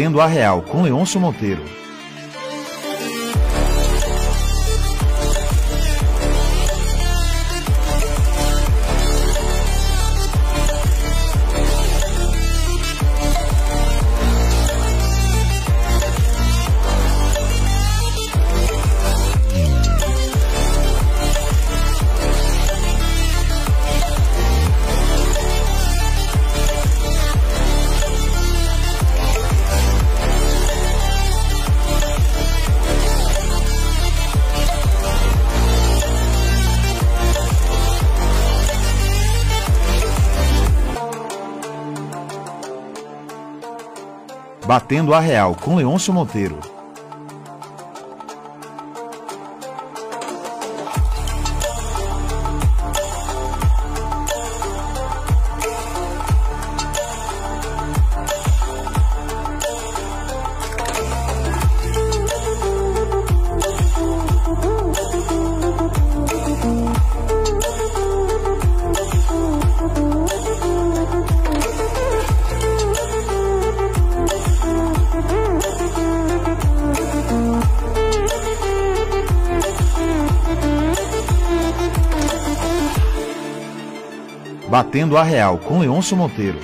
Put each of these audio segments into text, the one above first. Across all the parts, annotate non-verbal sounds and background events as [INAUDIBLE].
Batendo a Real com Leôncio Monteiro. Batendo a Real com Leôncio Monteiro. Batendo a Real com Leôncio Monteiro.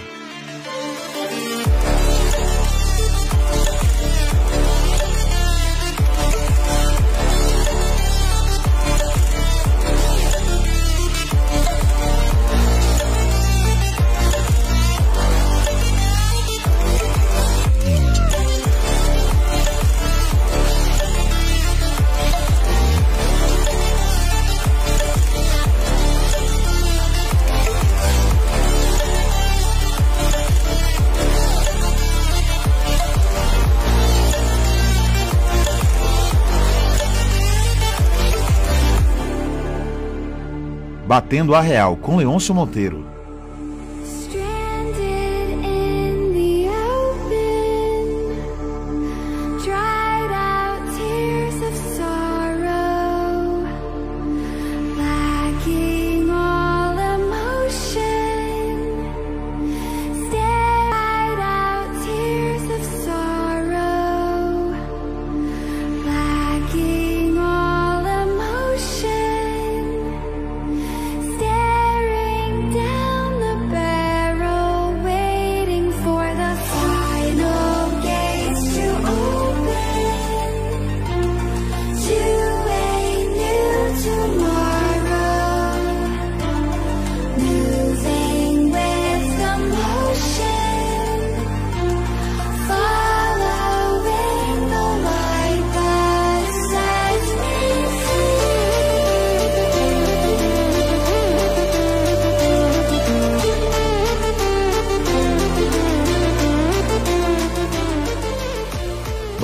Batendo a Real com Leôncio Monteiro.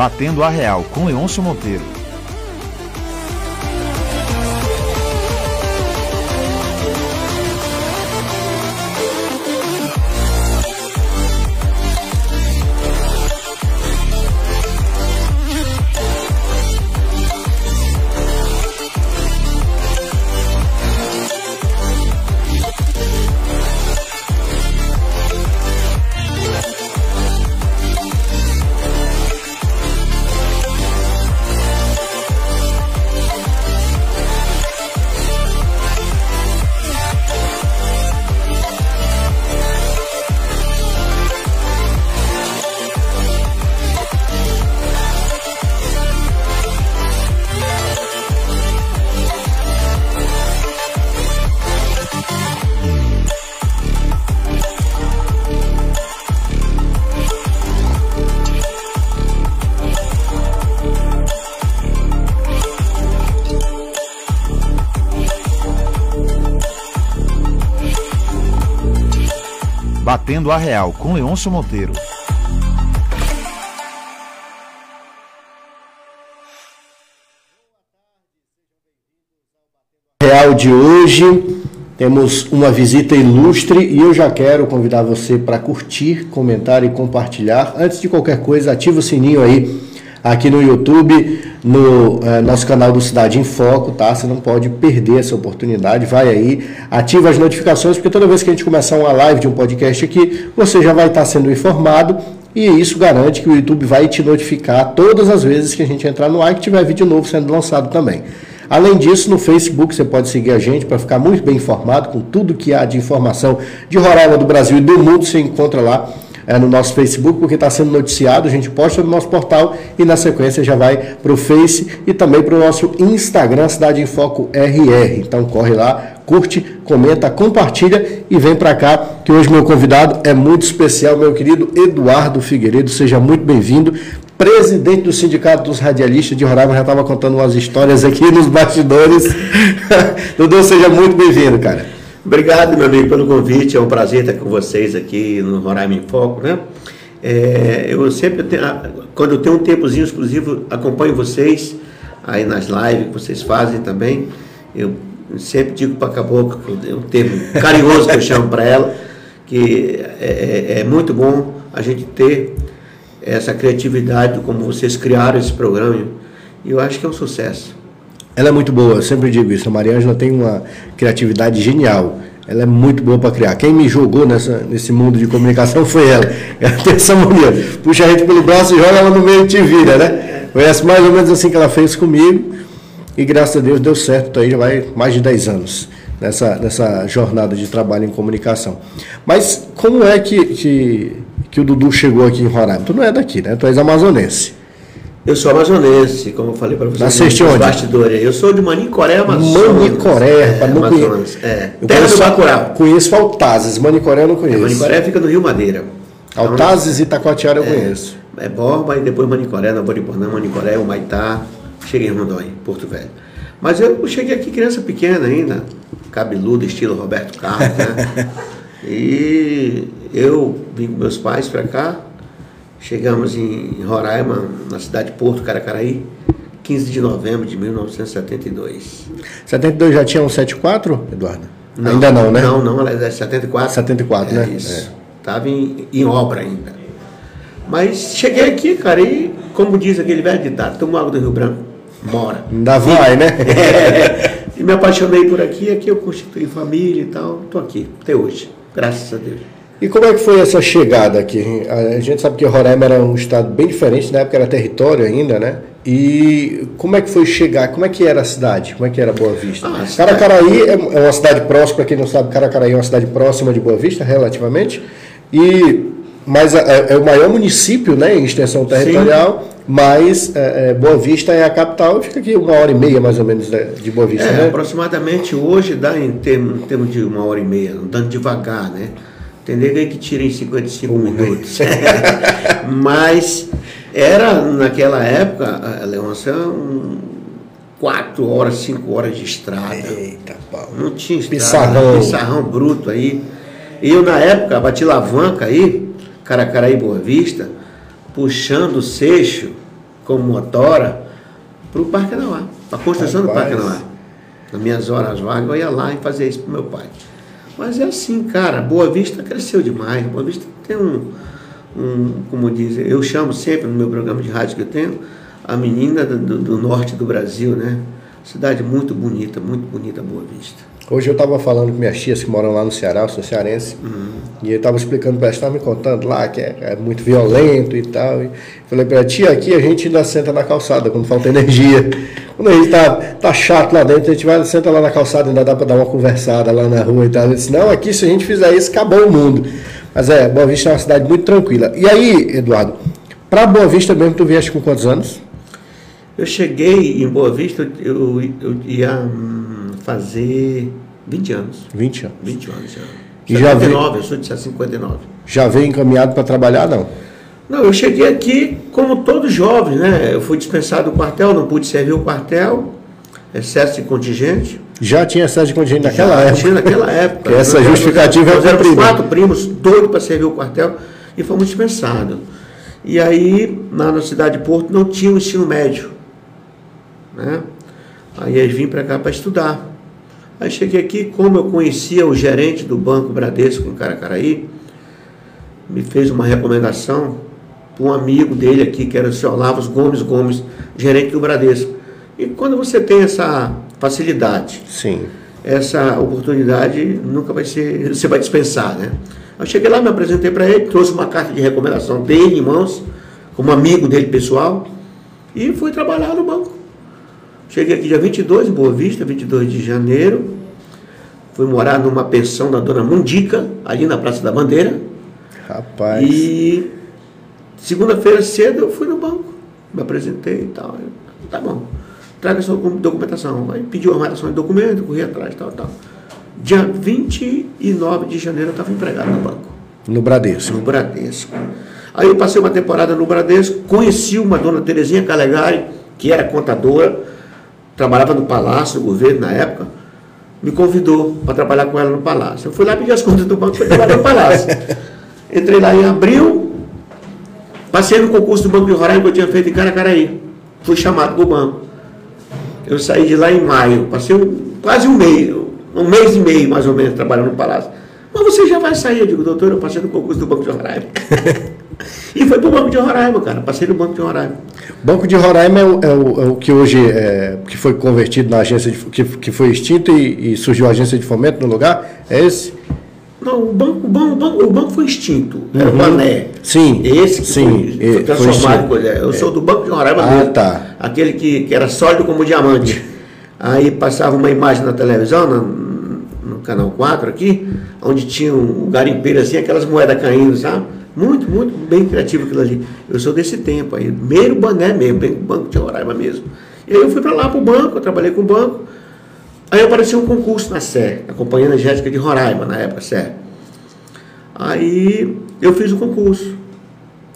Batendo a Real com Leôncio Monteiro. A Real com Leôncio Monteiro. Real de hoje. Temos uma visita ilustre e eu já quero convidar você para curtir, comentar e compartilhar. Antes de qualquer coisa, ativa o sininho aí aqui no YouTube, no eh, nosso canal do Cidade em Foco, tá? Você não pode perder essa oportunidade. Vai aí, ativa as notificações, porque toda vez que a gente começar uma live de um podcast aqui, você já vai estar sendo informado E isso garante que o YouTube vai te notificar todas as vezes que a gente entrar no ar e que tiver vídeo novo sendo lançado também. Além disso, no Facebook você pode seguir a gente para ficar muito bem informado com tudo que há de informação de Roraima, do Brasil e do mundo. Você encontra lá é, no nosso Facebook, porque está sendo noticiado, a gente posta no nosso portal e na sequência já vai para o Face e também para o nosso Instagram, Cidade em Foco RR. Então corre lá, curte, comenta, compartilha e vem para cá, que hoje meu convidado é muito especial, meu querido Eduardo Figueiredo, seja muito bem-vindo. Presidente do Sindicato dos Radialistas de Roraima, já estava contando umas histórias aqui nos bastidores. [LAUGHS] Dudu, seja muito bem-vindo, cara. Obrigado, meu amigo, pelo convite. É um prazer estar com vocês aqui no Roraima em Foco, né? É, eu sempre, tenho, quando eu tenho um tempozinho exclusivo, acompanho vocês aí nas lives que vocês fazem também. Eu sempre digo para a Cabocla, é um termo carinhoso que eu chamo para ela, que é, é, é muito bom a gente ter essa criatividade, como vocês criaram esse programa. E eu acho que é um sucesso. Ela é muito boa, eu sempre digo isso. A Mariângela tem uma criatividade genial. Ela é muito boa para criar. Quem me jogou nessa, nesse mundo de comunicação foi ela. [LAUGHS] Ela tem essa mania. Puxa a gente pelo braço e joga ela no meio e te vira, né? Conhece mais ou menos assim que ela fez comigo. E graças a Deus deu certo. Aí já vai mais de 10 anos nessa, nessa jornada de trabalho em comunicação. Mas como é que, que, que o Dudu chegou aqui em Roraima? Tu não é daqui, né? Tu és amazonense. Eu sou amazonense, como eu falei para vocês. Nasceste onde? bastidores. Eu sou de Manicoré, Amazonas. Manicoré, é, não Amazonas. conheço. É. Eu Terra do conheço, Bacurau. conheço Altazes, Manicoré eu não conheço. Manicoré fica no Rio Madeira. Então, Altazes e Itacoatiara eu conheço. É Borba e depois Manicoré, na Boriporã, Manicoré, Humaitá, cheguei em Rondônia, Porto Velho. Mas eu cheguei aqui criança pequena ainda, cabeludo, estilo Roberto Carlos, né? [LAUGHS] e eu vim com meus pais para cá, chegamos em Roraima, na cidade de Porto Caracaraí, 15 de novembro de 1972. 72 já tinha um 74, Eduardo? Ainda não, né? Não, não, ela é 74. 74, é, né? Isso. Estava em, em obra ainda. Mas cheguei aqui, cara, e como diz aquele velho ditado, toma água do Rio Branco, mora. Ainda vai, né? [LAUGHS] É, e me apaixonei por aqui, aqui eu constituí família e tal, tô aqui, até hoje, graças a Deus. E como é que foi essa chegada aqui? A gente sabe que Roraima era um estado bem diferente, na época era território ainda, né? E como é que foi chegar? Como é que era a cidade? Como é que era Boa Vista? Ah, Caracaraí é é uma cidade próxima, para quem não sabe, Caracaraí é uma cidade próxima de Boa Vista, relativamente. E mas é, é o maior município, né, em extensão territorial, mas é, é, Boa Vista é a capital e fica aqui uma hora e meia mais ou menos né, de Boa Vista, É, né? aproximadamente hoje dá em termos, em termos de uma hora e meia, andando devagar, né? Tem aí que tira em 55 minutos. [LAUGHS] Mas era naquela época, a Leôncia, um, quatro horas, cinco horas de estrada. Eita, pau. Não tinha estrada, Pissarrão. pissarrão bruto aí. E eu, na época, bati alavanca aí, Caracaraí Boa Vista, puxando o seixo como motora para o Parque Anauá, para a construção do Rapaz. Parque Anauá. Nas minhas horas vagas, eu ia lá e fazia isso para meu pai. Mas é assim, cara, Boa Vista cresceu demais. Boa Vista tem um, um como dizem, eu chamo sempre no meu programa de rádio que eu tenho, a menina do, do- norte do Brasil, né? Cidade muito bonita, muito bonita Boa Vista. Hoje eu estava falando com minhas tias que moram lá no Ceará, eu sou cearense, e eu estava explicando para elas, estava me contando lá que é, é muito violento e tal. E falei para ela, tia, aqui a gente ainda senta na calçada quando falta energia. Quando a gente tá, tá chato lá dentro, a gente vai, senta lá na calçada, ainda dá para dar uma conversada lá na rua e tal. Eu disse, não, aqui se a gente fizer isso, acabou o mundo. Mas é, Boa Vista é uma cidade muito tranquila. E aí, Eduardo, para Boa Vista mesmo, tu vieste com quantos anos? Eu cheguei em Boa Vista, eu, eu ia hum, fazer 20 anos. 20 anos. 20 anos já. E já 59, eu sou de 59. Já veio encaminhado para trabalhar, não? Não, eu cheguei aqui como todo jovem, né? Eu fui dispensado do quartel, não pude servir o quartel, excesso de contingente. Já tinha excesso de contingente naquela Já época. tinha naquela [LAUGHS] época. Essa Nós justificativa é Nós cumprida. quatro primos doidos para servir o quartel e fomos dispensados. E aí, lá na cidade de Porto, não tinha o ensino médio. Né? Aí vim para cá para estudar. Aí cheguei aqui, como eu conhecia o gerente do Banco Bradesco em Caracaraí, me fez uma recomendação um amigo dele aqui, que era o senhor Lavos Gomes Gomes, gerente do Bradesco. E quando você tem essa facilidade, Sim. essa oportunidade nunca vai ser, você vai dispensar, né? Eu cheguei lá, me apresentei para ele, trouxe uma carta de recomendação dele em mãos, como amigo dele pessoal, e fui trabalhar no banco. Cheguei aqui dia 22, em Boa Vista, 22 de janeiro. Fui morar numa pensão da dona Mundica, ali na Praça da Bandeira. Rapaz. E segunda-feira cedo eu fui no banco, me apresentei e tal. Eu, Tá bom, traga sua docu- documentação. Aí pediu a armação de documento, corri atrás, tal, tal. Dia 29 de janeiro eu estava empregado no banco, No Bradesco. no Bradesco. Aí eu passei uma temporada no Bradesco, conheci uma dona Terezinha Calegari, que era contadora, trabalhava no Palácio, no governo na época, me convidou para trabalhar com ela no Palácio. Eu fui lá pedir as contas do banco e fui trabalhar no Palácio. [LAUGHS] Entrei lá em abril, Passei no concurso do Banco de Roraima que eu tinha feito em Caracaraí. Fui chamado para o banco. Eu saí de lá em maio. Passei um- quase um mês, um mês e meio mais ou menos trabalhando no Palácio. Mas você já vai sair? Eu digo, doutor, eu passei no concurso do Banco de Roraima. [LAUGHS] e foi para o Banco de Roraima, cara. Passei no Banco de Roraima. Banco de Roraima é o, é o- é o que hoje é, que foi convertido na agência de, que, que foi extinto e, e surgiu a agência de fomento no lugar? É esse? Não, o banco, o banco, o banco, foi extinto. Era o Bané. Sim, Esse que sim, foi, é, foi foi transformado coisa. Eu sou do Banco de Roraima Ah, mesmo. tá. Aquele que, que era sólido como diamante. Aí passava uma imagem na televisão, no, no canal 4 aqui, onde tinha um garimpeiro assim, aquelas moedas caindo, sabe? Muito, muito bem criativo aquilo ali. Eu sou desse tempo aí, meio Bané mesmo, Banco de Roraima mesmo. E aí eu fui para lá para o banco, eu trabalhei com o banco. Aí apareceu um concurso na SE, a Companhia Energética de Roraima, na época, SE. Aí eu fiz o concurso.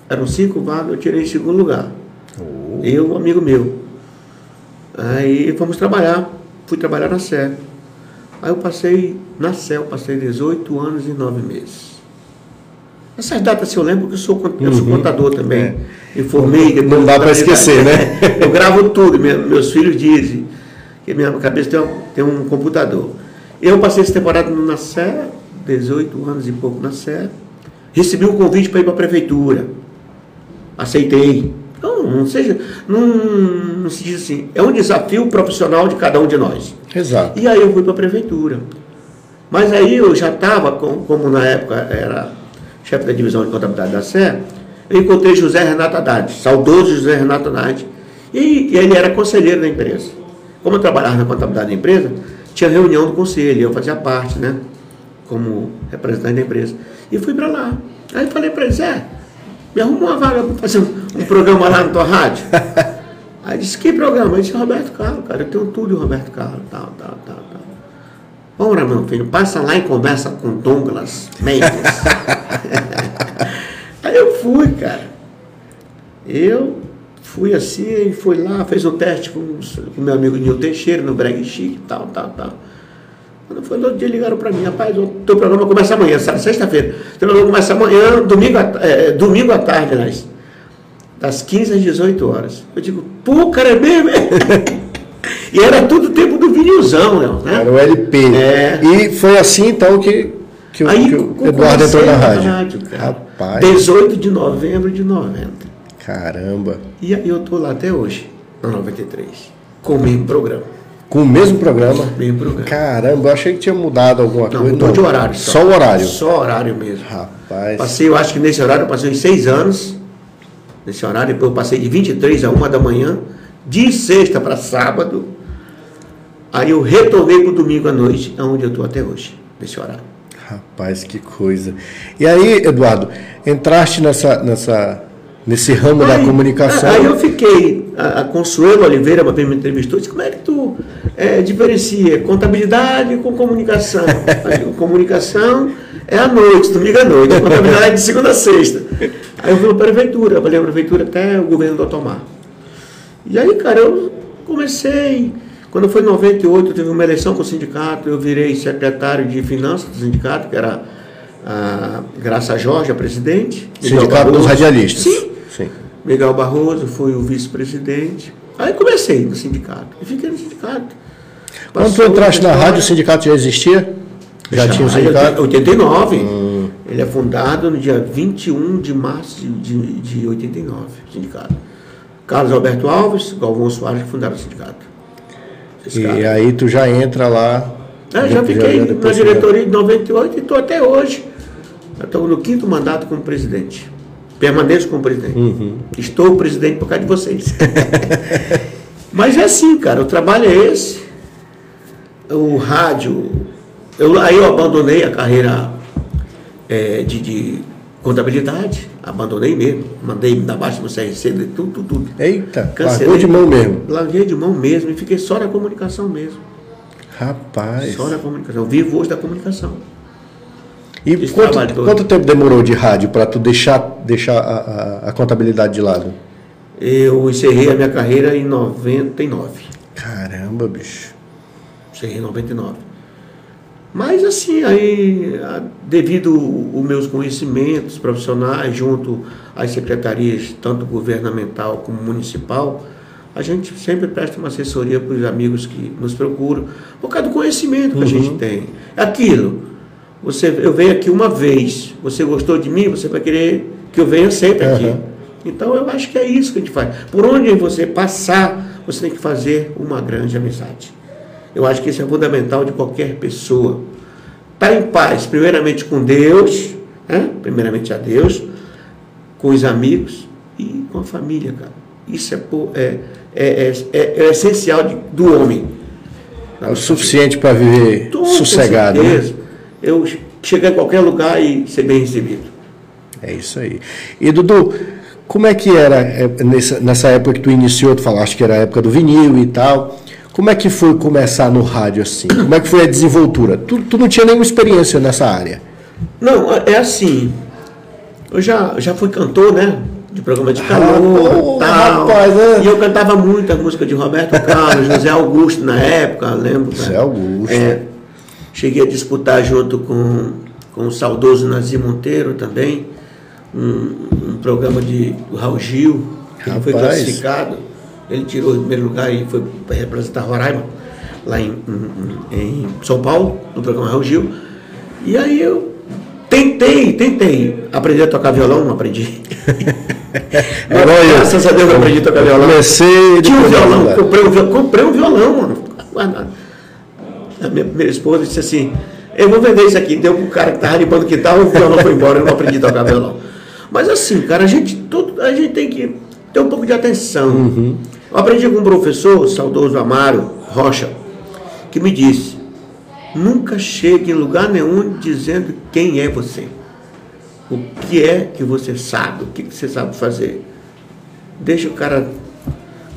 Eram cinco vagas, eu tirei em segundo lugar. Eu, um amigo meu. Aí fomos trabalhar. Fui trabalhar na SE. Aí eu passei, na SE, eu passei 18 anos e 9 meses. Essas datas se eu lembro, porque eu sou, eu sou contador também. Me formei. depois Uhum. É. Não dá da pra esquecer, né? Eu gravo tudo, meus filhos dizem que minha cabeça tem um, tem um computador. Eu passei essa temporada na SE, 18 anos e pouco na SE. Recebi um convite para ir para a prefeitura. Aceitei. Então, não seja. Não, não se diz assim. É um desafio profissional de cada um de nós. Exato. E aí eu fui para a prefeitura. Mas aí eu já estava, como na época era chefe da divisão de contabilidade da SE, eu encontrei José Renato Haddad, saudoso José Renato Haddad. E ele era conselheiro da empresa. Como eu trabalhava na contabilidade da empresa, tinha reunião do conselho, eu fazia parte, né? Como representante da empresa. E fui para lá. Aí falei para ele, Zé, me arruma uma vaga para fazer um, um programa lá na tua rádio. [LAUGHS] Aí disse, que programa? Eu disse, Roberto Carlos, cara, eu tenho tudo de Roberto Carlos, tal, tal, tal, tal. Ora, meu filho, passa lá e conversa com Douglas Mendes. [LAUGHS] Aí eu fui, cara. Eu fui assim, e fui lá, fez um teste com o meu amigo Nil Teixeira, no Breg Chique, tal, tal, tal. Quando foi no outro dia, ligaram para mim, rapaz, o teu programa começa amanhã, sabe? Sexta-feira. O teu programa começa amanhã, domingo, à- é, domingo à tarde, aliás. Das 15 às 18 horas. Eu digo, pô, cara, é mesmo? é?" [LAUGHS] e era tudo tempo do vinilzão, Léo, né? Era o LP. É. E foi assim então que, que, o- Aí que o Eduardo entrou na rádio. cara. Rapaz, 18 de novembro de 90. Caramba. E aí eu tô lá até hoje, na 93. Com o mesmo programa. Com o mesmo programa. Mesmo programa. Caramba, eu achei que tinha mudado alguma Não, coisa. mudou de horário. Só o horário. Só horário mesmo. Rapaz. Passei, eu acho que nesse horário eu passei uns seis anos. Nesse horário, depois eu passei de 23 a 1 da manhã, de sexta para sábado. Aí eu retornei para o domingo à noite, aonde eu estou até hoje, nesse horário. Rapaz, que coisa. E aí, Eduardo, entraste nessa, nessa, nesse ramo da Aí- comunicação. Aí eu fiquei, a, a Consuelo Oliveira uma vez me entrevistou, disse, como é que tu é, diferencia contabilidade com comunicação? [LAUGHS] Eu, comunicação é à noite, domingo à noite, contabilidade é de segunda a sexta. Aí eu fui para a prefeitura, trabalhei na prefeitura até o governo do Otomar. E aí, cara, eu comecei. Quando foi em 98, teve uma eleição com o sindicato, eu virei secretário de finanças do sindicato, que era a Graça Jorge, a presidente. Sindicato dos. Radialistas. Sim, Sim. Miguel Barroso foi o vice-presidente. Aí comecei no sindicato. E fiquei no sindicato. Quando tu Passou entraste na rádio, o sindicato já existia? Já, tinha o Já, sindicato? Hum. 89. Ele é fundado no dia 21 de março de, de, de 89, o sindicato. Carlos Alberto Alves, Galvão Soares que fundaram o sindicato. E aí tu já entra lá. É, já fiquei na depois- diretoria de 98 e estou até hoje. Estou no quinto mandato como presidente. Permaneço como presidente. Estou presidente por causa de vocês. [LAUGHS] Mas é assim, cara, o trabalho é esse. O rádio. Eu, aí eu abandonei a carreira é, de, de contabilidade, abandonei mesmo. Mandei da baixa no CRC, tudo, tudo, tudo. Eita, Cancelei. largou de mão mesmo. Larguei de mão mesmo e fiquei só na comunicação mesmo. Rapaz. Só na comunicação. Eu vivo hoje da comunicação. E quanto, quanto tempo demorou de rádio para tu deixar, deixar a, a- a contabilidade de lado? Eu encerrei a minha carreira em 99. Caramba, bicho. Encerrei em 99. Mas assim, aí, devido os meus conhecimentos profissionais, junto às secretarias, tanto governamental como municipal, a gente sempre presta uma assessoria para os amigos que nos procuram, por causa do conhecimento que a gente tem. É aquilo. Você, eu venho aqui uma vez, você gostou de mim, você vai querer que eu venha sempre aqui. Então eu acho que é isso que a gente faz. Por onde você passar, você tem que fazer uma grande amizade. Eu acho que isso é fundamental de qualquer pessoa. Estar em paz, primeiramente com Deus, né? primeiramente a Deus, com os amigos e com a família, cara. Isso é, é, é, é, é- é essencial de- do homem. É o suficiente para viver Tudo, sossegado. com né? Eu chegar em qualquer lugar e ser bem recebido. É isso aí. E Dudu, como é que era é, nessa, nessa época que tu iniciou, tu falaste que era a época do vinil e tal. Como é que foi começar no rádio assim? Como é que foi a desenvoltura? Tu, tu não tinha nenhuma experiência nessa área. Não, é assim. Eu já, já fui cantor, né? De programa de Ah, calor pô, tal. rapaz, né? E eu cantava muita música de Roberto Carlos, José Augusto na época, lembro. né? José Augusto. É, cheguei a disputar junto com, com o saudoso Nazir Monteiro também, um, um programa de do Raul Gil, que foi classificado. Ele tirou o primeiro lugar e foi para representar Roraima, lá em, em- em São Paulo, no programa Raul Gil. E aí eu tentei, tentei aprender a tocar violão, não aprendi. [LAUGHS] É. Graças a Deus eu aprendi a tocar violão. comecei Tinha um violão, comprei um violão, comprei um violão, mano. guardado. A minha primeira esposa disse assim, eu vou vender isso aqui. Deu pro cara que tava limpando o quintal, o violão foi embora, eu não aprendi a tocar violão. Mas assim, cara, a gente, todo, a gente tem que ter um pouco de atenção. Uhum. Eu aprendi com um professor, saudoso Amaro Rocha, que me disse, nunca chegue em lugar nenhum dizendo quem é você. O que é que você sabe, o que que você sabe fazer. Deixa o cara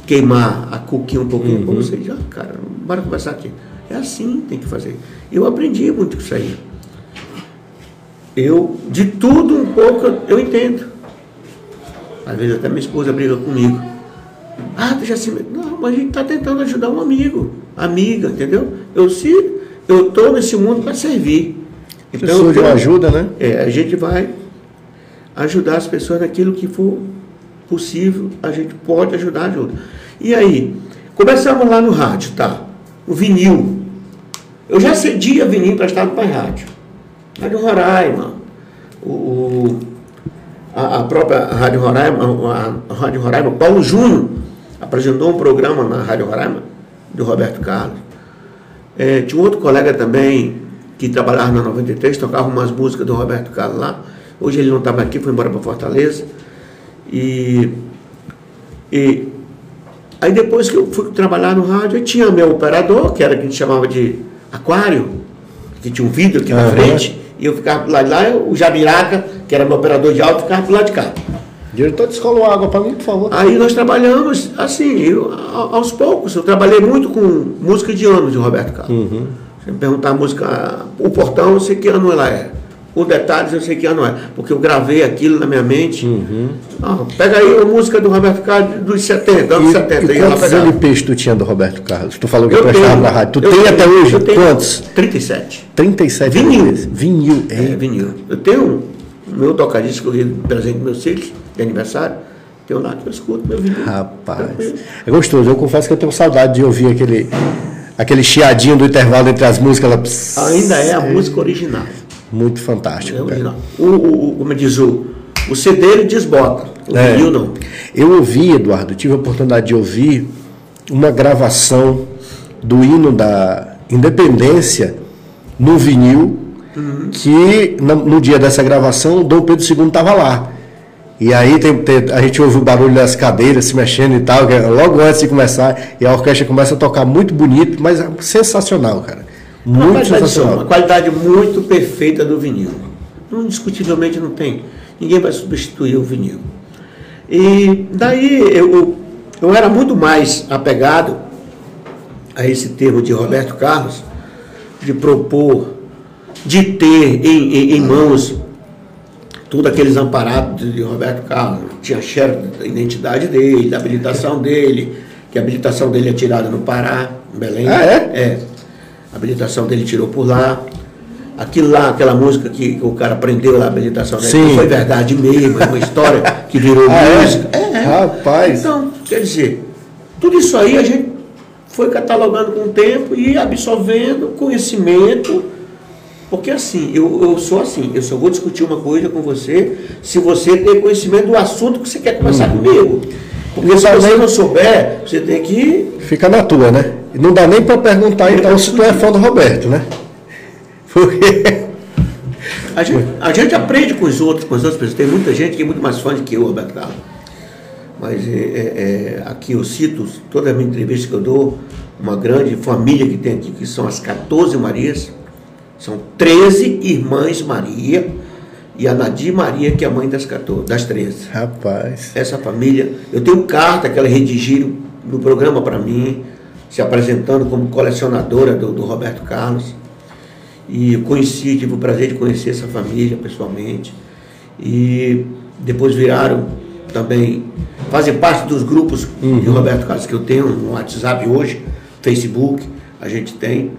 queimar a cuquinha um pouquinho com você. Já, cara, bora conversar aqui. É assim que tem que fazer. Eu aprendi muito com isso aí. Eu, de tudo um pouco, eu, entendo. Às vezes até minha esposa briga comigo. Ah, tu já se. Não, mas a gente está tentando ajudar um amigo, amiga, entendeu? Eu se eu estou nesse mundo para servir. De eu- ajuda, né? é, a gente vai ajudar as pessoas naquilo que for possível, a gente pode ajudar, ajuda. E aí, começamos lá no rádio, tá? O vinil. Eu já cedia vinil emprestado para a rádio. Rádio Roraima, o, a, a própria Rádio Roraima, a, a Rádio Roraima, Paulo Júnior apresentou um programa na Rádio Roraima do Roberto Carlos. É, tinha um outro colega também que trabalhava na 93, tocava umas músicas do Roberto Carlos lá. Hoje ele não estava aqui, foi embora para Fortaleza. E, e aí depois que eu fui trabalhar no rádio, eu tinha meu operador, que era que a gente chamava de aquário, que tinha um vidro aqui na Aham. frente, e eu ficava lado de lá, o Jabiraca, que era meu operador de áudio, ficava pro lado de cá. Diretor, descola uma água para mim, por favor. Aí nós trabalhamos assim, eu, aos poucos. Eu trabalhei muito com música de anos de Roberto Carlos. Se me perguntar a música, o portão, eu sei que ano ela é. O detalhes eu sei que ano é. Porque eu gravei aquilo na minha mente. Ah, pega aí a música do Roberto Carlos dos 70, anos E, 70. e quantos. LPs tu tinha do Roberto Carlos? Tu falou que Eu prestava tenho, na rádio. Tu tem tenho, até hoje? eu tenho Quantos? 37. 37 Vinil. LPs. Vinil. É, É. vinil. Eu tenho o meu tocadisco que eu presente meus filhos de aniversário. Tenho lá que eu escuto meu vinil. Rapaz. É gostoso. Eu confesso que eu tenho saudade de ouvir aquele, aquele chiadinho do intervalo entre as músicas. Ela... Ainda é a música original. Muito fantástico. O, o, como diz o, o CD ele desbota, o É. vinil não. Eu ouvi, Eduardo, tive a oportunidade de ouvir uma gravação do hino da Independência no vinil que no, no dia dessa gravação, Dom Pedro II estava lá. E aí tem- tem- a gente ouve o barulho das cadeiras se mexendo e tal, é logo antes de começar, e a orquestra começa a tocar muito bonito, mas é sensacional, cara. Uma Muito qualidade, de som, sensacional. uma qualidade muito perfeita do vinil. Indiscutivelmente não tem. Ninguém vai substituir o vinil. E daí eu, eu era muito mais apegado a esse termo de Roberto Carlos, de propor, de ter em, em- em mãos tudo aqueles amparados de Roberto Carlos. Tinha xerox da identidade dele, da habilitação dele, que a habilitação dele é tirada no Pará, em Belém. Ah, é? É. A habilitação dele tirou por lá. Aquilo lá, aquela música que o cara aprendeu lá, a habilitação dele, Sim. foi verdade mesmo, é uma história que virou [LAUGHS] Ah, é? música. É, é. Rapaz. Então, quer dizer, tudo isso aí a gente foi catalogando com o tempo e absorvendo conhecimento. Porque assim, eu, eu sou assim, eu só vou discutir uma coisa com você se você ter conhecimento do assunto que você quer conversar comigo. Porque se você não souber, você tem que. Fica na tua, né? Não dá nem para perguntar então se tu é fã do Roberto, né? [LAUGHS] Porque A gente, a gente aprende com os outros, com as outras pessoas. Tem muita gente que é muito mais fã do que eu, Roberto Carlos. Mas é, é, é, aqui eu cito, toda a minha entrevista que eu dou, uma grande família que tem aqui, que são as 14 Marias. São 13 irmãs Maria e a Nadir Maria, que é a mãe das 14, das 13 Rapaz. essa família. Eu tenho carta que ela redigiram no programa para mim, se apresentando como colecionadora do, do Roberto Carlos. E conheci, tive o prazer de conhecer essa família pessoalmente. E depois viraram também, fazem parte dos grupos de Roberto Carlos que eu tenho no WhatsApp hoje, Facebook, a gente tem.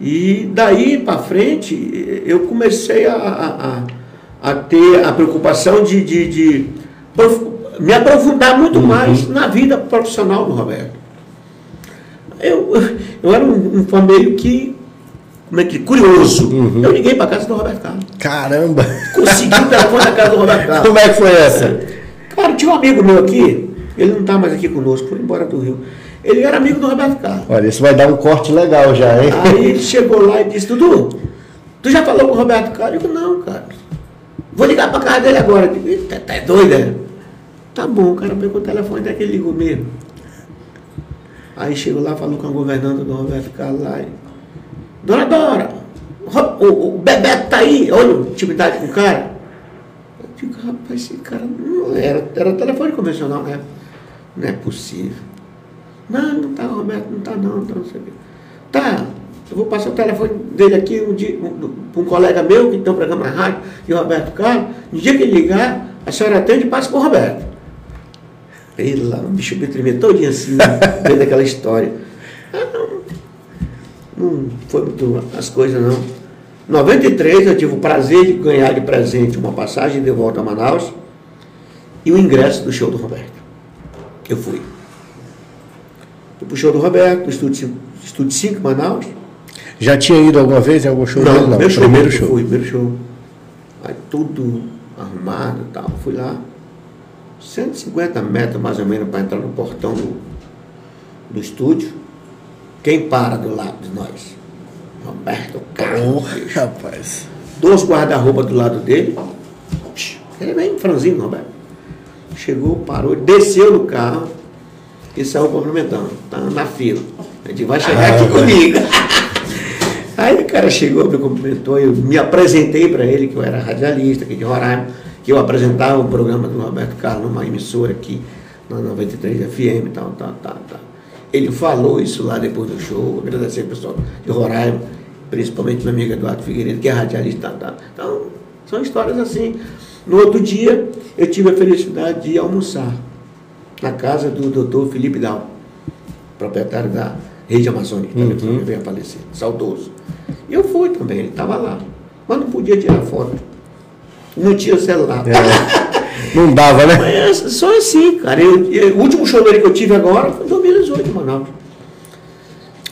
E daí para frente eu comecei a, a, a- a ter a preocupação de, de, de me aprofundar muito mais na vida profissional do Roberto. Eu, [LAUGHS] eu era um, um meio que, como é que, curioso. Eu liguei para casa do Roberto Carlos. Caramba. Consegui o telefone da casa do Roberto [LAUGHS] Carlos. Como é que foi essa? Cara, tinha um amigo meu aqui, ele não está mais aqui conosco, foi embora do Rio. Ele era amigo do Roberto Carlos. Olha, isso vai dar um corte legal já, hein? Aí ele chegou lá e disse, Dudu, tu já falou com o Roberto Carlos? Eu digo, não, cara. Vou ligar pra casa dele agora. Digo, "Eita, tá doido, é? Tá bom, o cara pegou o telefone até que ele ligou mesmo. Aí chegou lá, falou com a governanta do Roberto Carlos lá. e, Dona Dora, o, o Bebeto tá aí, olha intimidade com o cara. Eu digo, rapaz, esse cara não era, era telefone convencional, né? Não é possível. Não, não tá, Roberto, não tá não, tá, não sei o quê. Tá, eu vou passar o telefone dele aqui um dia, para um, colega meu que um programa rádio, e o Roberto Carlos. No dia que ele ligar, a senhora atende e passa com o Roberto. Ele lá, o bicho me tremeu todinho assim, [LAUGHS] vendo aquela história. Ah, não, não foi muito as coisas não. Em 93 eu tive o prazer de ganhar de presente uma passagem de volta a Manaus e o ingresso do show do Roberto. Eu fui. Fui pro show do Roberto, no Estúdio 5, Estúdio 5 em Manaus. Já tinha ido alguma vez em algum show dele? Não, meu show, primeiro show. Fui, primeiro show. Aí tudo arrumado e tal. Fui lá. 150 metros mais ou menos para entrar no portão do, do estúdio. Quem para do lado de nós? Roberto Carlos. Porra, rapaz. Dois guarda-roupa do lado dele. Ele é bem franzino, Roberto. Chegou, parou, desceu do carro e saiu cumprimentando. Tá na fila. A gente vai chegar aqui comigo. Aí o cara chegou, me cumprimentou, eu me apresentei para ele, que eu era radialista aqui de Roraima, que eu apresentava o programa do Roberto Carlos numa emissora aqui, na 93 FM e tal, tal, tal, tal. Ele falou isso lá depois do show, agradecer ao pessoal de Roraima, principalmente meu amigo Eduardo Figueiredo, que é radialista, tal, tal. Então, são histórias assim. No outro dia, eu tive a felicidade de almoçar na casa do doutor Felipe Dal, proprietário da Rede Amazônica, que também veio a falecer, saudoso. Eu fui também, ele estava lá, mas não podia tirar foto. Não tinha celular. Não dava, né? Mas é só assim, cara. Eu- eu- o último show dele que eu tive agora foi em 2018, em Manaus.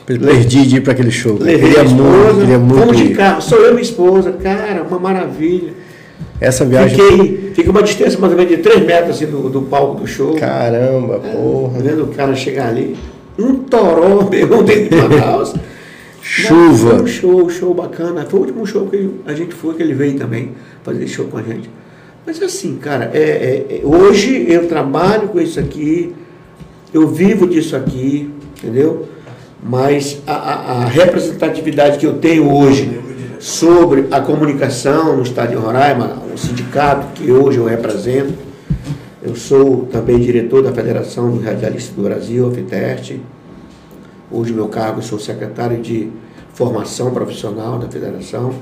Perdi de ir para aquele show. Levei queria a esposa, muito, queria muito fomos de carro, sou eu e minha esposa, cara, uma maravilha. Essa viagem. Fiquei, fica uma distância mais ou menos de 3 metros assim, do, do palco do show. Caramba, porra. Vendo o cara chegar ali, um toró, meu irmão, dentro de Manaus. Chuva. Foi um show, show bacana. Foi o último show que a gente foi, que ele veio também fazer show com a gente. Mas assim, cara, é, é- é- hoje eu trabalho com isso aqui, eu vivo disso aqui, entendeu? Mas a, a- a representatividade que eu tenho hoje sobre a comunicação no estado de Roraima, o sindicato que hoje eu represento, eu sou também diretor da Federação dos do Brasil, a. Hoje meu cargo, sou secretário de formação profissional da federação.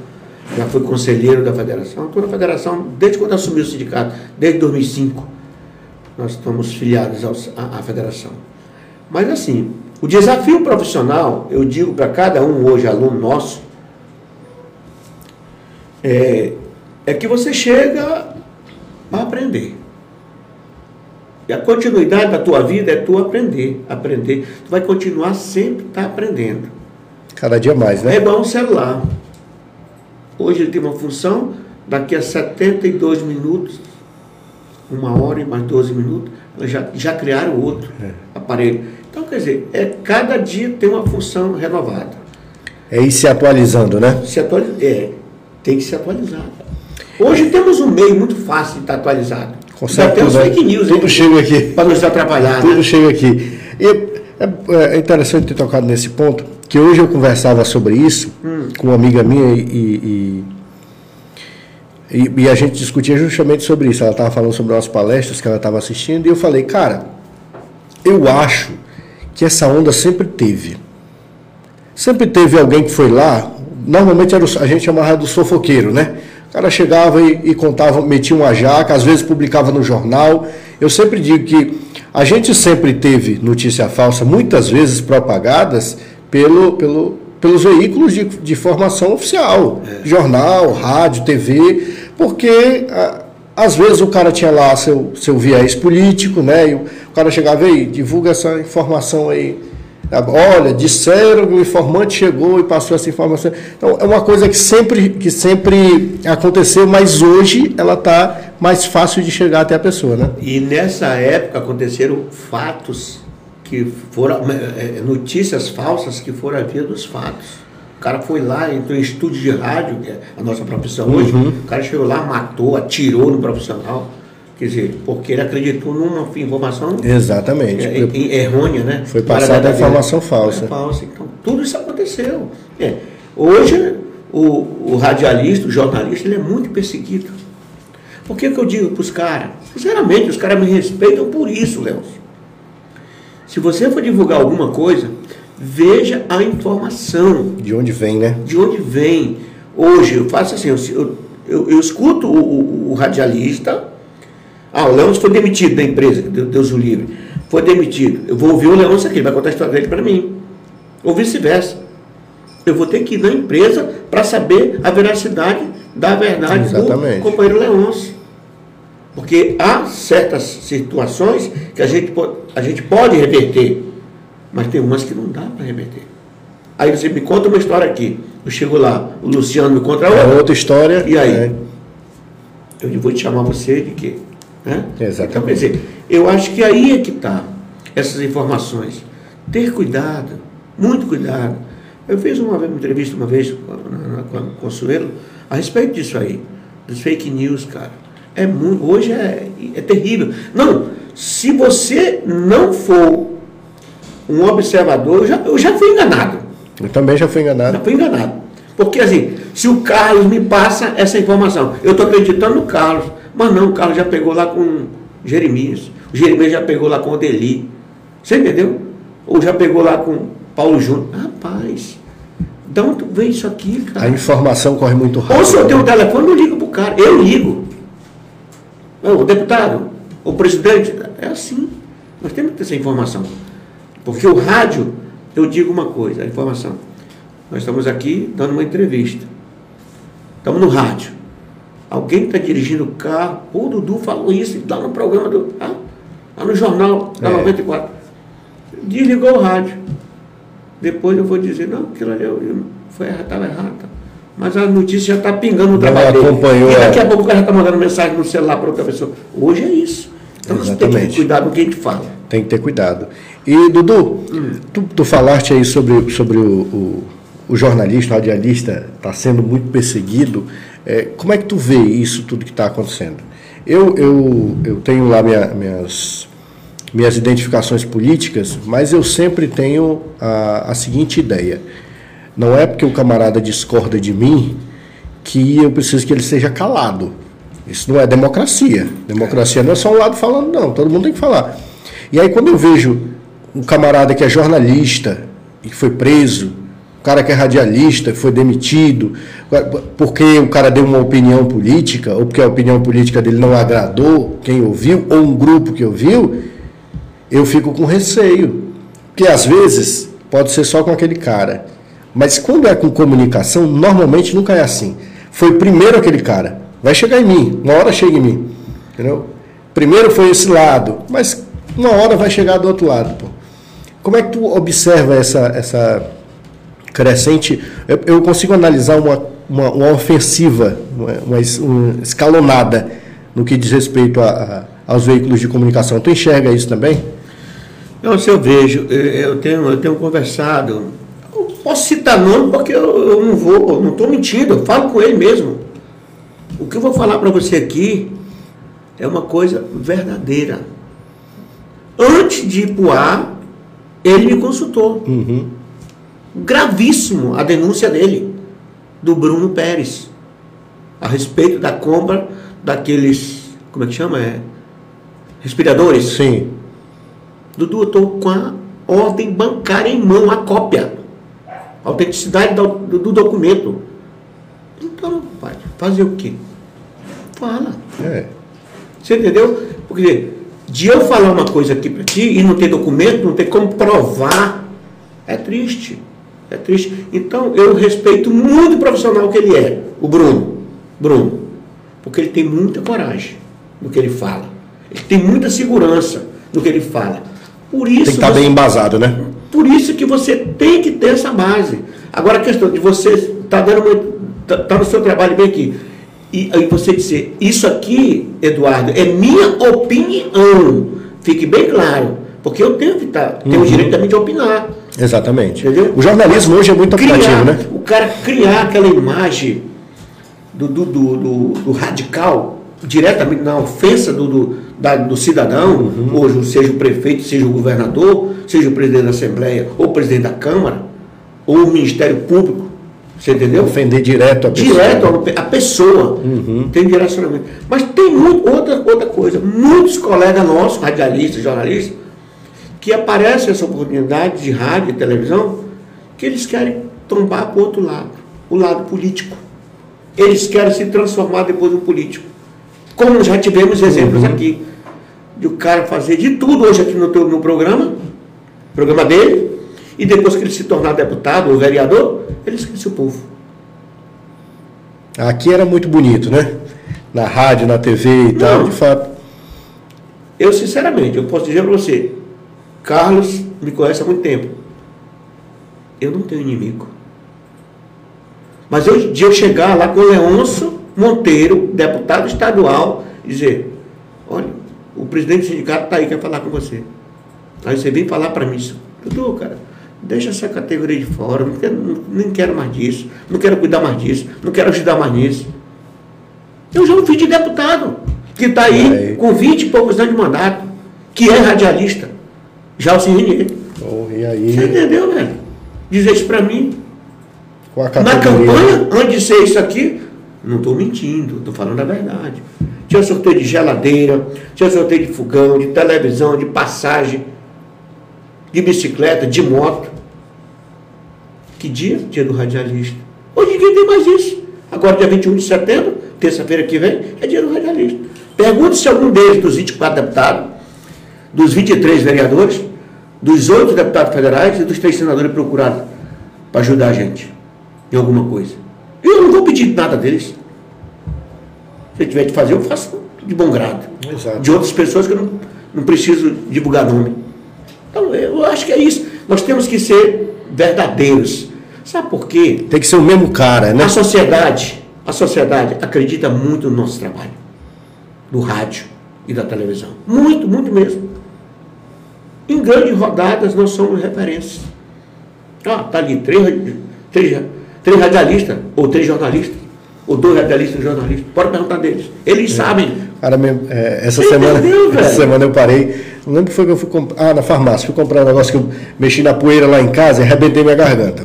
Já fui conselheiro da federação. Estou na federação desde quando assumi o sindicato, desde 2005. Nós estamos filiados à federação. Mas assim, o desafio profissional, eu digo para cada um hoje, aluno nosso, é, é que você chega a aprender. E a continuidade da tua vida é tu aprender, aprender. Tu vai continuar sempre tá aprendendo. Cada dia mais, É né? igual um celular. Hoje ele tem uma função, daqui a 72 minutos, uma hora e mais 12 minutos, já, já criaram outro aparelho. Então, quer dizer, é, cada dia tem uma função renovada. É ir se atualizando, né? Se atualiza, é, tem que se atualizar. Hoje temos um meio muito fácil de estar atualizado. Consegue temos tudo, né? fake news Tudo aí, chega aqui. Para nos atrapalhar. Tudo né? chega aqui. E é, é interessante ter tocado nesse ponto, que hoje eu conversava sobre isso com uma amiga minha e, e, e, e a gente discutia justamente sobre isso. Ela estava falando sobre umas palestras que ela estava assistindo e eu falei, cara, eu acho que essa onda sempre teve. Sempre teve alguém que foi lá, normalmente era o- a gente chamava do sofoqueiro, né? O cara chegava e, e contava, metia uma jaca, às vezes publicava no jornal. Eu sempre digo que a gente sempre teve notícia falsa, muitas vezes propagadas pelo, pelo, pelos veículos de, de formação oficial, jornal, rádio, TV, porque ah, às vezes o cara tinha lá seu, seu viés político, né? E o, o cara chegava aí, divulga essa informação aí. Olha, disseram que o informante chegou e passou essa informação. Então, é uma coisa que sempre, que sempre aconteceu, mas hoje ela está mais fácil de chegar até a pessoa, né? E nessa época aconteceram fatos que foram é, é, notícias falsas que foram a via dos fatos. O cara foi lá, entrou em estúdio de rádio, que é a nossa profissão hoje. Uhum. O cara chegou lá, matou, atirou no profissional. Quer dizer, porque ele acreditou numa informação Exatamente. é, é, errônea, né? Foi passada a informação falsa. É falsa. Então, tudo isso aconteceu. É. Hoje, o, o radialista, o jornalista, ele é muito perseguido. Por que, que eu digo para os caras? Sinceramente, os caras me respeitam por isso, Léo. Se você for divulgar alguma coisa, veja a informação De onde vem, né? de onde vem. Hoje, eu faço assim, eu, eu, eu- eu escuto o, o- o radialista, ah, o Leôncio foi demitido da empresa, Deus o livre, foi demitido. Eu vou ouvir o Leôncio aqui, ele vai contar a história dele para mim. Ou vice-versa. Eu vou ter que ir na empresa para saber a veracidade da verdade Exatamente. do companheiro Leôncio. Porque há certas situações que a gente, a gente pode reverter, mas tem umas que não dá para reverter. Aí você me conta uma história aqui. Eu chego lá, o Luciano me conta É outra. outra história. E aí? né? Eu vou te chamar você de quê? Né? Exatamente. Então, quer dizer, eu acho que aí é que está essas informações. Ter cuidado, muito cuidado. Eu fiz uma, uma entrevista uma vez com, a Consuelo a respeito disso aí, dos fake news, cara. É muito, hoje é, é terrível. Não, se você não for um observador, eu já, eu já fui enganado. Eu também já fui enganado. Já fui enganado. Porque assim, se o Carlos me passa essa informação, eu estou acreditando no Carlos, mas não, o Carlos já pegou lá com Jeremias, o Jeremias já pegou lá com o Deli. Você entendeu? Ou já pegou lá com Paulo Júnior. Rapaz, de onde vem isso aqui, A cara? informação corre muito rápido. Ou se eu tenho um telefone, eu ligo pro cara. Eu ligo. Não, O deputado, o presidente, é assim. Nós temos que ter essa informação. Porque o rádio, eu digo uma coisa, a informação. Nós estamos aqui dando uma entrevista. Estamos no rádio. Alguém está dirigindo o carro, o Dudu falou isso lá no programa do. ah, lá no jornal da É. 94. Desligou o rádio. Depois eu vou dizer, não, aquilo ali eu, eu, foi, estava errado. Mas a notícia já está pingando no trabalho acompanhou, E daqui é. a pouco o cara está mandando mensagem no celular para outra pessoa. Hoje é isso. Então você tem que Exatamente. ter cuidado com o que a gente fala. Tem que ter cuidado. E, Dudu, tu, tu falaste aí sobre, sobre o, o- o jornalista, o radialista está sendo muito perseguido. É, como é que tu vê isso tudo que está acontecendo? Eu, eu, eu tenho lá minha- minhas, minhas identificações políticas, mas eu sempre tenho a, a seguinte ideia. Não é porque o camarada discorda de mim que eu preciso que ele seja calado. Isso não é democracia. Democracia não é só um lado falando, não. Todo mundo tem que falar. E aí, quando eu vejo um camarada que é jornalista e que foi preso, cara que é radialista foi demitido, porque o cara deu uma opinião política, ou porque a opinião política dele não agradou quem ouviu, ou um grupo que ouviu, eu fico com receio. Porque às vezes pode ser só com aquele cara. Mas quando é com comunicação, normalmente nunca é assim. Foi primeiro aquele cara. Vai chegar em mim, uma hora chega em mim. Entendeu? Primeiro foi esse lado, mas uma hora vai chegar do outro lado. Pô. Como é que tu observa essa, essa crescente? Eu, eu consigo analisar uma, uma, uma ofensiva, uma, uma es- uma escalonada no que diz respeito a- a- aos veículos de comunicação. Tu enxerga isso também? Não, se eu vejo, eu tenho, eu tenho conversado, eu posso citar nome porque eu, eu não vou, eu não estou mentindo, eu falo com ele mesmo. O que eu vou falar para você aqui é uma coisa verdadeira. Antes de ir para o ar, ele me consultou. Gravíssimo a denúncia dele, do Bruno Pérez, a respeito da compra daqueles, como é que chama? É, respiradores. Sim. Dudu, eu estou com a ordem bancária em mão, a cópia. A autenticidade do, do- do documento. Então, pai, fazer o quê? Fala. É. Você entendeu? Porque de eu falar uma coisa aqui para ti e não ter documento, não ter como provar, é triste. É triste. Então, eu respeito muito o profissional que ele é, o Bruno. Bruno. Porque ele tem muita coragem no que ele fala. Ele tem muita segurança no que ele fala. Por isso, Tem que estar você- bem embasado, né? por isso que você tem que ter essa base. Agora a questão de você estar dando uma, tá, tá no seu trabalho bem aqui. E aí você dizer, isso aqui, Eduardo, é minha opinião. Fique bem claro. Porque eu tenho que estar, tenho o direito também de opinar. Exatamente. Entendeu? O jornalismo hoje é muito Criar, né? O cara criar aquela imagem do, do, do, do- do radical diretamente na ofensa do, do, da- do cidadão, hoje seja o prefeito, seja o governador, seja o presidente da Assembleia, ou o presidente da Câmara, ou o Ministério Público. Você entendeu? Ofender direto a pessoa. direto a pessoa. Tem direcionamento. Mas tem muito, outra, outra coisa. Muitos colegas nossos, radialistas, jornalistas, que aparecem essa oportunidade de rádio e televisão, que eles querem tombar para o outro lado, o lado político. Eles querem se transformar depois em político. Como já tivemos exemplos aqui. De o cara fazer de tudo hoje aqui no, teu, no programa, programa dele, e depois que ele se tornar deputado ou vereador, ele esquece o povo. Aqui era muito bonito, né? Na rádio, na TV e tal, Não. de fato. Eu, sinceramente, eu posso dizer para você, Carlos me conhece há muito tempo. Eu não tenho inimigo. Mas eu, de eu chegar lá com o Leôncio Monteiro, deputado estadual, e dizer, olha, o presidente do sindicato está aí, quer falar com você. Aí você vem falar para mim isso. Dudu, cara, deixa essa categoria de fora, não quero, não, nem quero mais disso, não quero cuidar mais disso, não quero ajudar mais nisso. Eu já fui de deputado, que está aí Aí. com 20 e poucos anos de mandato, que é radialista. Já o Renier. Pô, e Você aí, entendeu, velho? Dizer isso para mim. Na campanha, antes de ser isso aqui, não estou mentindo, estou falando a verdade. Tinha sorteio de geladeira, tinha sorteio de fogão, de televisão, de passagem, de bicicleta, de moto. Que dia? Dia do radialista. Hoje ninguém tem mais isso. Agora, dia 21 de setembro, terça-feira que vem, é dia do radialista. Pergunte se algum deles, dos 24 deputados, dos 23 vereadores, dos 8 deputados federais e dos 3 senadores procurados para ajudar a gente em alguma coisa. E eu não vou pedir nada deles. Se eu tiver de fazer, eu faço de bom grado. Exato. De outras pessoas que eu não, não preciso divulgar nome. Então, eu acho que é isso. Nós temos que ser verdadeiros. Sabe por quê? Tem que ser o mesmo cara, né? A sociedade, a sociedade acredita muito no nosso trabalho, do rádio e da televisão. Muito, muito mesmo. Em grandes rodadas nós somos referências. Ah, tá ali três, três, três radialistas, ou três jornalistas, ou dois radialistas e um jornalista. Pode perguntar deles. Eles sabem. Cara, é, essa semana, velho? essa semana eu parei. Não lembro que foi que eu fui comprar. Ah, na farmácia. Fui comprar um negócio que eu mexi na poeira lá em casa e arrebentei minha garganta.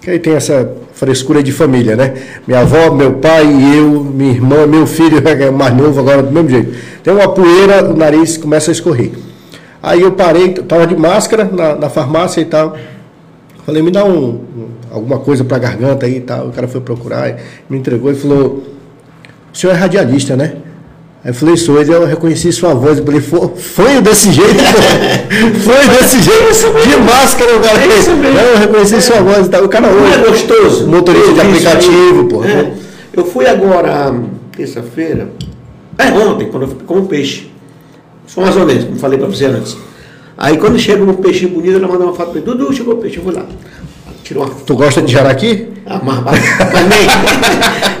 Que aí tem essa frescura de família, né? Minha avó, meu pai e eu, minha irmã, meu filho, [LAUGHS] é mais novo agora do mesmo jeito. Tem uma poeira, o nariz começa a escorrer. Aí eu parei, tava de máscara na, na farmácia e tal. Falei, me dá um, um- alguma coisa para garganta aí e tal. O cara foi procurar, me entregou e falou: O senhor é radialista, né? Aí eu falei, sou, eu reconheci sua voz. Eu falei, foi, desse jeito. [LAUGHS] Foi desse jeito. De máscara, o cara É isso mesmo. Eu reconheci sua voz e tal. O cara é hoje. gostoso? Motorista de aplicativo, pô. É. Eu fui agora, terça-feira, é ontem, quando eu fui com um peixe. Sou amazonense, como falei pra você antes. Aí quando chega um peixinho bonito, ela manda uma foto pra mim. Dudu, chegou o peixe, eu vou lá. Tirou uma. Tu gosta de jaraqui? Ah, mas, mas, mas nem.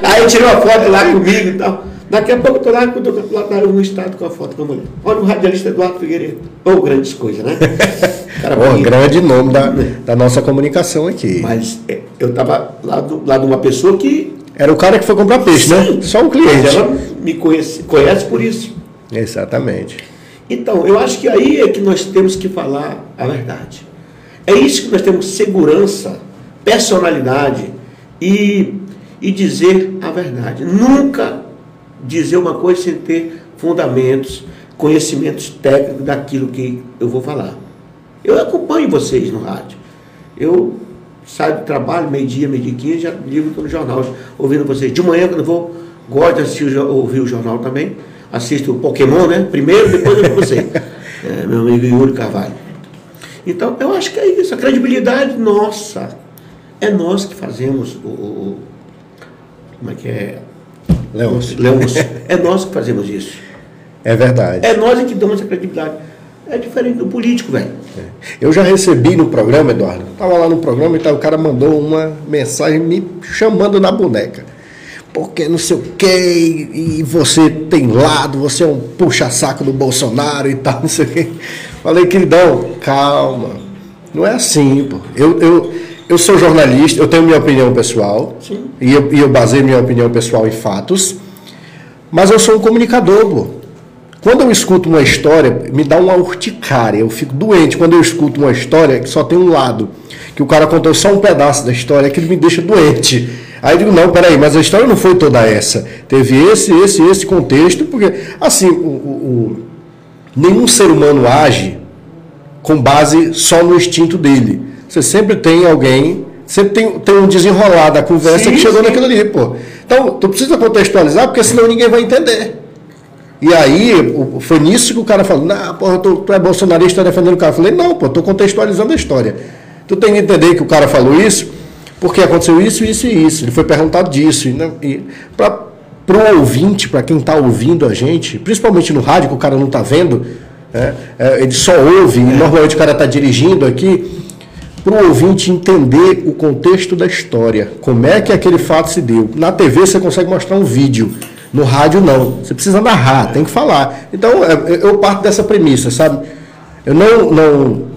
[LAUGHS] Aí tirou a foto lá comigo e tal. Daqui a pouco eu tô lá, quando eu tô lá no estado com a foto com a mulher. Olha o radialista Eduardo Figueiredo. Ou grandes coisas, né? [LAUGHS] Cara bonito. grande nome da, da nossa comunicação aqui. Mas é, eu tava lá, do, lá de uma pessoa que Era o cara que foi comprar peixe, né? Só um mas cliente. ela me conhece, conhece por isso. Exatamente. Então, eu acho que aí é que nós temos que falar a verdade. É isso que nós temos segurança, personalidade e, e dizer a verdade. Nunca dizer uma coisa sem ter fundamentos, conhecimentos técnicos daquilo que eu vou falar. Eu acompanho vocês no rádio. Eu saio do trabalho, meio-dia, meio-dia e quinze, já ligo no jornal, ouvindo vocês. De manhã, quando eu vou, gosto de assistir, ouvir o jornal também. Assisto o Pokémon, né? Primeiro, depois eu vou [LAUGHS] você. É, meu amigo Yuri Carvalho. Então, eu acho que é isso. A credibilidade nossa. É nós que fazemos o. o- como é que é? Leôncio. Leôncio. [LAUGHS] É nós que fazemos isso. É verdade. É nós que damos a credibilidade. É diferente do político, velho. Eu já recebi no programa, Eduardo. Tava lá no programa e tal, o cara mandou uma mensagem me chamando na boneca. Porque não sei o quê, e e você tem lado, você é um puxa-saco do Bolsonaro e tal, [LAUGHS] não sei o quê. Falei, queridão, calma. Não é assim, pô. Eu, eu, eu sou jornalista, eu tenho minha opinião pessoal. Sim. E eu, e eu baseio minha opinião pessoal em fatos. Mas eu sou um comunicador, pô. Quando eu escuto uma história, me dá uma urticária. Eu fico doente quando eu escuto uma história que só tem um lado. Que o cara contou só um pedaço da história, aquilo me deixa doente. Aí eu digo, não, peraí, mas a história não foi toda essa. Teve esse, esse, esse contexto, porque, assim, o, o- o- nenhum ser humano age com base só no instinto dele. Você sempre tem alguém, sempre tem, tem um desenrolar da conversa Sim, que chegou sim. naquilo ali, pô. Então, tu precisa contextualizar, porque senão ninguém vai entender. E aí, foi nisso que o cara falou, não, porra, tu, tu é bolsonarista, tá defendendo o cara. Eu falei, não, pô, tô contextualizando a história. Tu tem que entender que o cara falou isso, porque aconteceu isso, isso e isso. Ele foi perguntado disso. E, e para o ouvinte, para quem está ouvindo a gente, principalmente no rádio, que o cara não está vendo, né, é, ele só ouve, e normalmente o cara está dirigindo aqui, para o ouvinte entender o contexto da história, como é que aquele fato se deu. Na TV você consegue mostrar um vídeo, no rádio não. Você precisa narrar, tem que falar. Então é, eu parto dessa premissa, sabe? Eu não, não,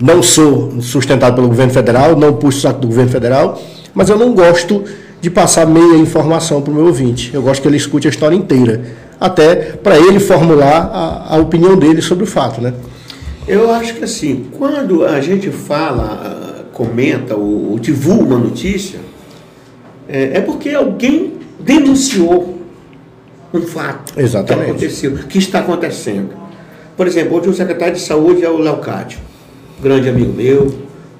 não sou sustentado pelo governo federal, não puxo o saco do governo federal, mas eu não gosto de passar meia informação para o meu ouvinte. Eu gosto que ele escute a história inteira, até para ele formular a, a opinião dele sobre o fato, né? Eu acho que assim, quando a gente fala, comenta ou, ou divulga uma notícia, é, é porque alguém denunciou um fato Exatamente. que aconteceu, que está acontecendo. Por exemplo, hoje o secretário de saúde é o Leocádio, grande amigo meu,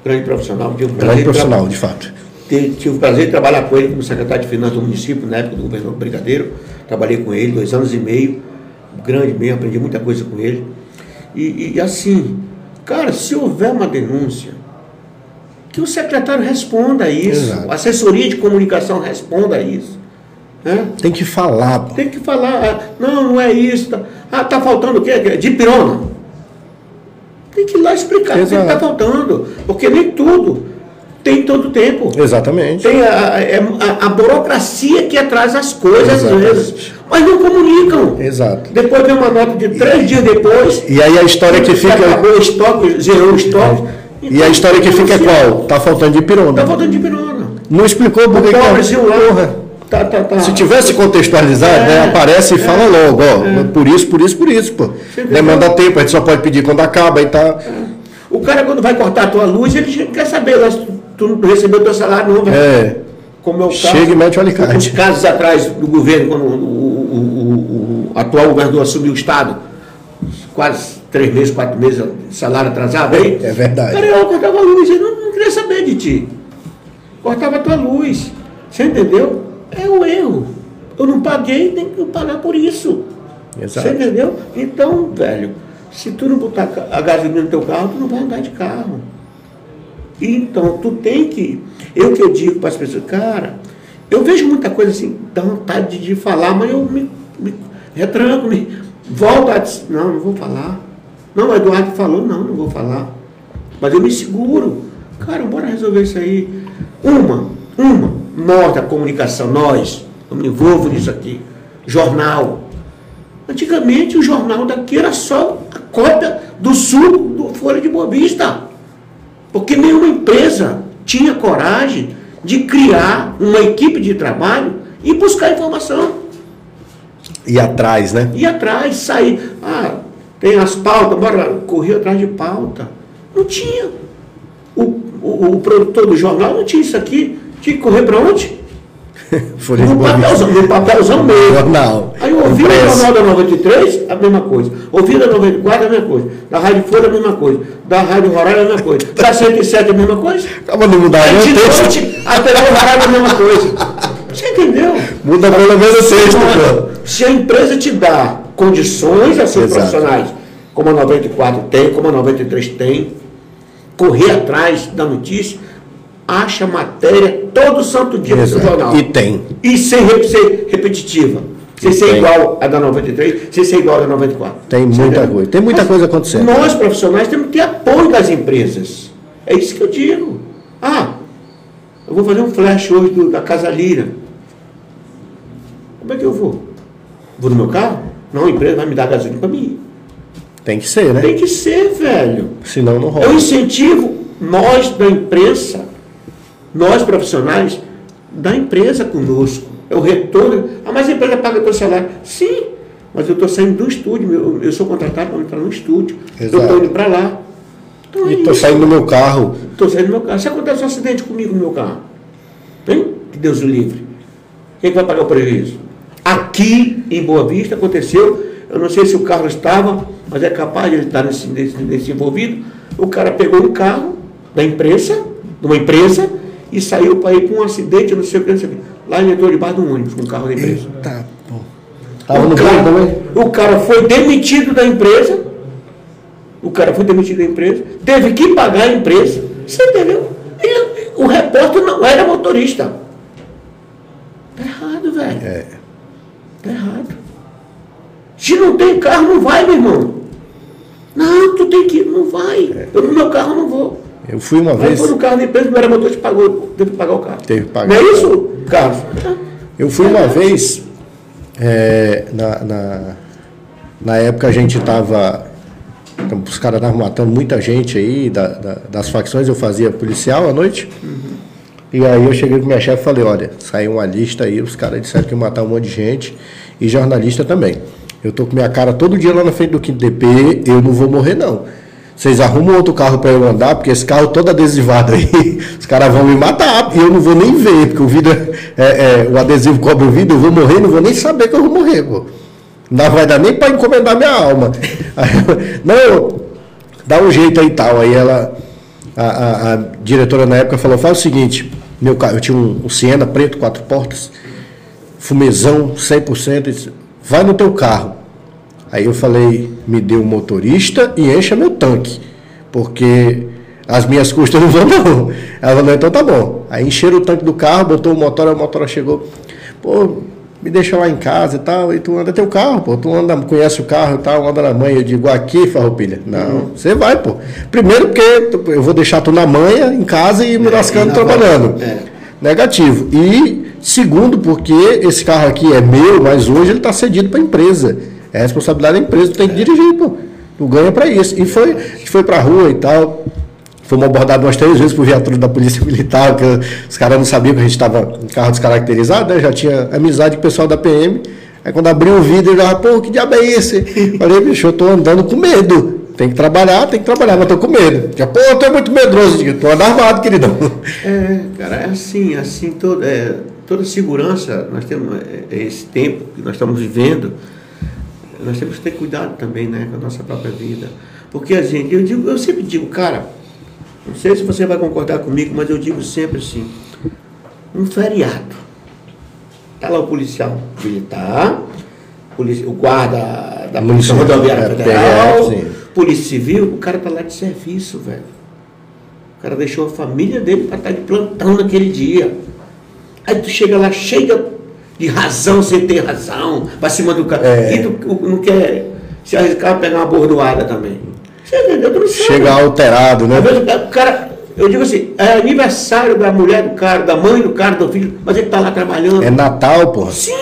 grande profissional. Tive prazer Grande de profissional, de fato. Tive, o prazer de trabalhar com ele como secretário de Finanças do município, na época do governador Brigadeiro. Trabalhei com ele dois anos e meio, grande mesmo, aprendi muita coisa com ele. E, e assim, cara, se houver uma denúncia, que o secretário responda a isso, Exato. a assessoria de comunicação responda a isso. né? Tem que falar, pô. Tem que falar, ah, não, não é isso. Tá, ah, tá faltando o quê? De pirona. Tem que ir lá explicar o que Exato. está faltando. Porque nem tudo tem todo tempo. Exatamente. Tem a, a- é a- a burocracia que atrás as coisas às vezes. Mas não comunicam. Exato. Depois vem uma nota de três dias depois. E aí a história que fica. Acabou o estoque, zerou o estoque. E a história que fica é qual? Tá faltando de pirona. Está faltando de pirona. Não explicou por que que é. pobrezinho lá. Porra. Tá, tá, tá. Se tivesse contextualizado, É, né, aparece e é, fala logo, ó, por isso, por isso, por isso, pô. Demanda tempo, a gente só pode pedir quando acaba e tal. O cara, quando vai cortar a tua luz, ele quer saber se tu, recebeu teu salário, não, velho. É, Como é o caso. Chega e mete o alicate. Uns casos atrás do governo, quando o, o- o- o atual governador assumiu o Estado, quase três meses, quatro meses, salário atrasado aí. É verdade. Cara, eu cortava a luz, ele não, não queria saber de ti. Cortava a tua luz. Você entendeu? É o erro. Eu não paguei, tem que pagar por isso. Exato. Você entendeu? Então, velho, se tu não botar a gasolina no teu carro, tu não vai andar de carro. Então, tu tem que. Eu que eu digo para as pessoas, cara, eu vejo muita coisa assim, dá vontade de falar, mas eu me, me retranco, me volto a dizer, não, não vou falar. Não, o Eduardo falou, não, não vou falar. Mas eu me seguro. Cara, bora resolver isso aí. Uma, uma, nós da comunicação, nós, eu me envolvo nisso aqui. Jornal. Antigamente o jornal daqui era só a cópia do suco do Folha de Boa Vista. Porque nenhuma empresa tinha coragem de criar uma equipe de trabalho e buscar informação. E atrás, né? Ir atrás, sair. Ah, tem as pautas, bora correr atrás de pauta. Não tinha. O, o, o produtor do jornal não tinha isso aqui. Tinha que correr para onde? [LAUGHS] Folha de No papelzão, no papelzão mesmo. Jornal. Aí eu ouvi o jornal da 93, a mesma coisa. Ouvi da 94, a mesma coisa. Da Rádio Folha, a mesma coisa. Da Rádio Roraima, a mesma coisa. Da 107, a mesma coisa. Acaba não mudar Aí nem de o texto. noite, a TV Roraima, a mesma coisa. Você entendeu? Muda pelo menos o texto, pô. Se a empresa te dá condições a ser Exato. profissionais, como a 94 tem, como a 93 tem, correr atrás da notícia, acha matéria todo santo dia no seu Exato. jornal. E tem. E sem re- ser repetitiva. Sem ser Tem. igual a da 93, sem ser igual a da 94. Tem muita entendeu? coisa. Tem muita coisa acontecendo. Nós, profissionais, temos que ter apoio das empresas. É isso que eu digo. Ah, eu vou fazer um flash hoje do- da Casa Lira. Como é que eu vou? Vou no meu carro? Não, a empresa vai me dar gasolina para mim. Tem que ser, né? Tem que ser, velho. Senão não rola. Eu incentivo nós da imprensa, nós profissionais, da empresa conosco. É o retorno. Ah, mas a empresa paga teu salário. Sim, mas eu estou saindo do estúdio, eu, eu sou contratado para entrar no estúdio. Eu Exato. estou indo para lá. Então é E tô isso. saindo do meu carro. Estou saindo do meu carro. Se acontece um acidente comigo no meu carro, hein? Que Deus o livre. Quem é vai pagar o prejuízo? Aqui em Boa Vista aconteceu, eu não sei se o carro estava, mas é capaz de ele estar nesse, nesse, nesse envolvido. O cara pegou um carro da imprensa, de uma empresa, e saiu para ir para um acidente, não sei o que, não sei o que. Lá ele entrou debaixo de um ônibus com o carro da empresa. Tá, pô. Tava o, no cara, também? o cara foi demitido da empresa. O cara foi demitido da empresa. Teve que pagar a empresa. Você entendeu? Ele- o repórter não era motorista. Tá errado, velho. É. Tá errado. Se não tem carro, não vai, meu irmão. Não, tu tem que ir, não vai. Eu no meu carro não vou. Eu fui uma Aí vez. foi no carro da empresa, não era motorista, pagou, teve que pagar o carro. Teve que pagar. Não é isso, Carlos? Eu fui uma vez, é, na, na, na época a gente tava. então, Os caras estavam matando muita gente aí da- da- das facções, eu fazia policial à noite. E aí eu cheguei com minha chefe e falei, olha, saiu uma lista aí, os caras disseram que iam matar um monte de gente, e jornalista também. Eu tô com minha cara todo dia lá na frente do quinto DP, eu não vou morrer não. Vocês arrumam outro carro para eu andar, porque esse carro todo adesivado aí, [LAUGHS] os caras vão me matar, e eu não vou nem ver, porque o vidro, é, é, o adesivo cobre o vidro, eu vou morrer, não vou nem saber que eu vou morrer, pô. Não vai dar nem para encomendar minha alma. [LAUGHS] Não, dá um jeito aí e tal. Aí ela, a, a- a diretora na época falou, faz o seguinte, meu carro, eu tinha um, um Siena preto, quatro portas, fumezão, 100%, e disse, vai no teu carro. Aí eu falei, me dê um motorista e encha meu tanque, porque as minhas custas não vão não. Ela falou, então tá bom. Aí encheram o tanque do carro, botou o motor, a motora chegou, pô, me deixa lá em casa e tal, e tu anda teu carro, pô, tu anda, conhece o carro e tal, anda na manha, eu digo, aqui, farroupilha. Não, você vai, pô. Primeiro porque eu vou deixar tu na manha, em casa e me lascando na trabalhando. é. Negativo. E segundo, porque esse carro aqui é meu, mas hoje ele está cedido para a empresa. É responsabilidade da empresa, tu tem que dirigir, pô. Tu ganha para isso. E foi, foi para a rua e tal. Fomos abordados umas três vezes por viatura da Polícia Militar, que os caras não sabiam que a gente estava em carro descaracterizado, né? Já tinha amizade com o pessoal da PM. Aí quando abriu o vidro, ele já, pô, que diabo é esse? Falei, bicho, eu tô andando com medo. Tem que trabalhar, tem que trabalhar, mas tô com medo. Já, pô, eu tô muito medroso. Eu digo, tô armado, queridão. É, cara, é assim, assim, todo, é, toda segurança, nós temos é, é esse tempo que nós estamos vivendo, nós temos que ter cuidado também, né, com a nossa própria vida. Porque a gente, eu, digo, eu sempre digo, cara, não sei se você vai concordar comigo, mas eu digo sempre assim, um feriado. Está lá o policial militar, o guarda da Polícia Rodoviária Federal. Polícia Civil, o cara está lá de serviço, velho. O cara deixou a família dele para estar de plantão naquele dia. Aí tu chega lá cheia de razão sem ter razão, para cima do cara. É. E tu não quer se arriscar a pegar uma bordoada também. Você entendeu? Não sabe. Chega alterado, né? Às vezes o cara, eu digo assim, é aniversário da mulher do cara, da mãe do cara, do filho, mas ele está lá trabalhando. É Natal, porra. Sim!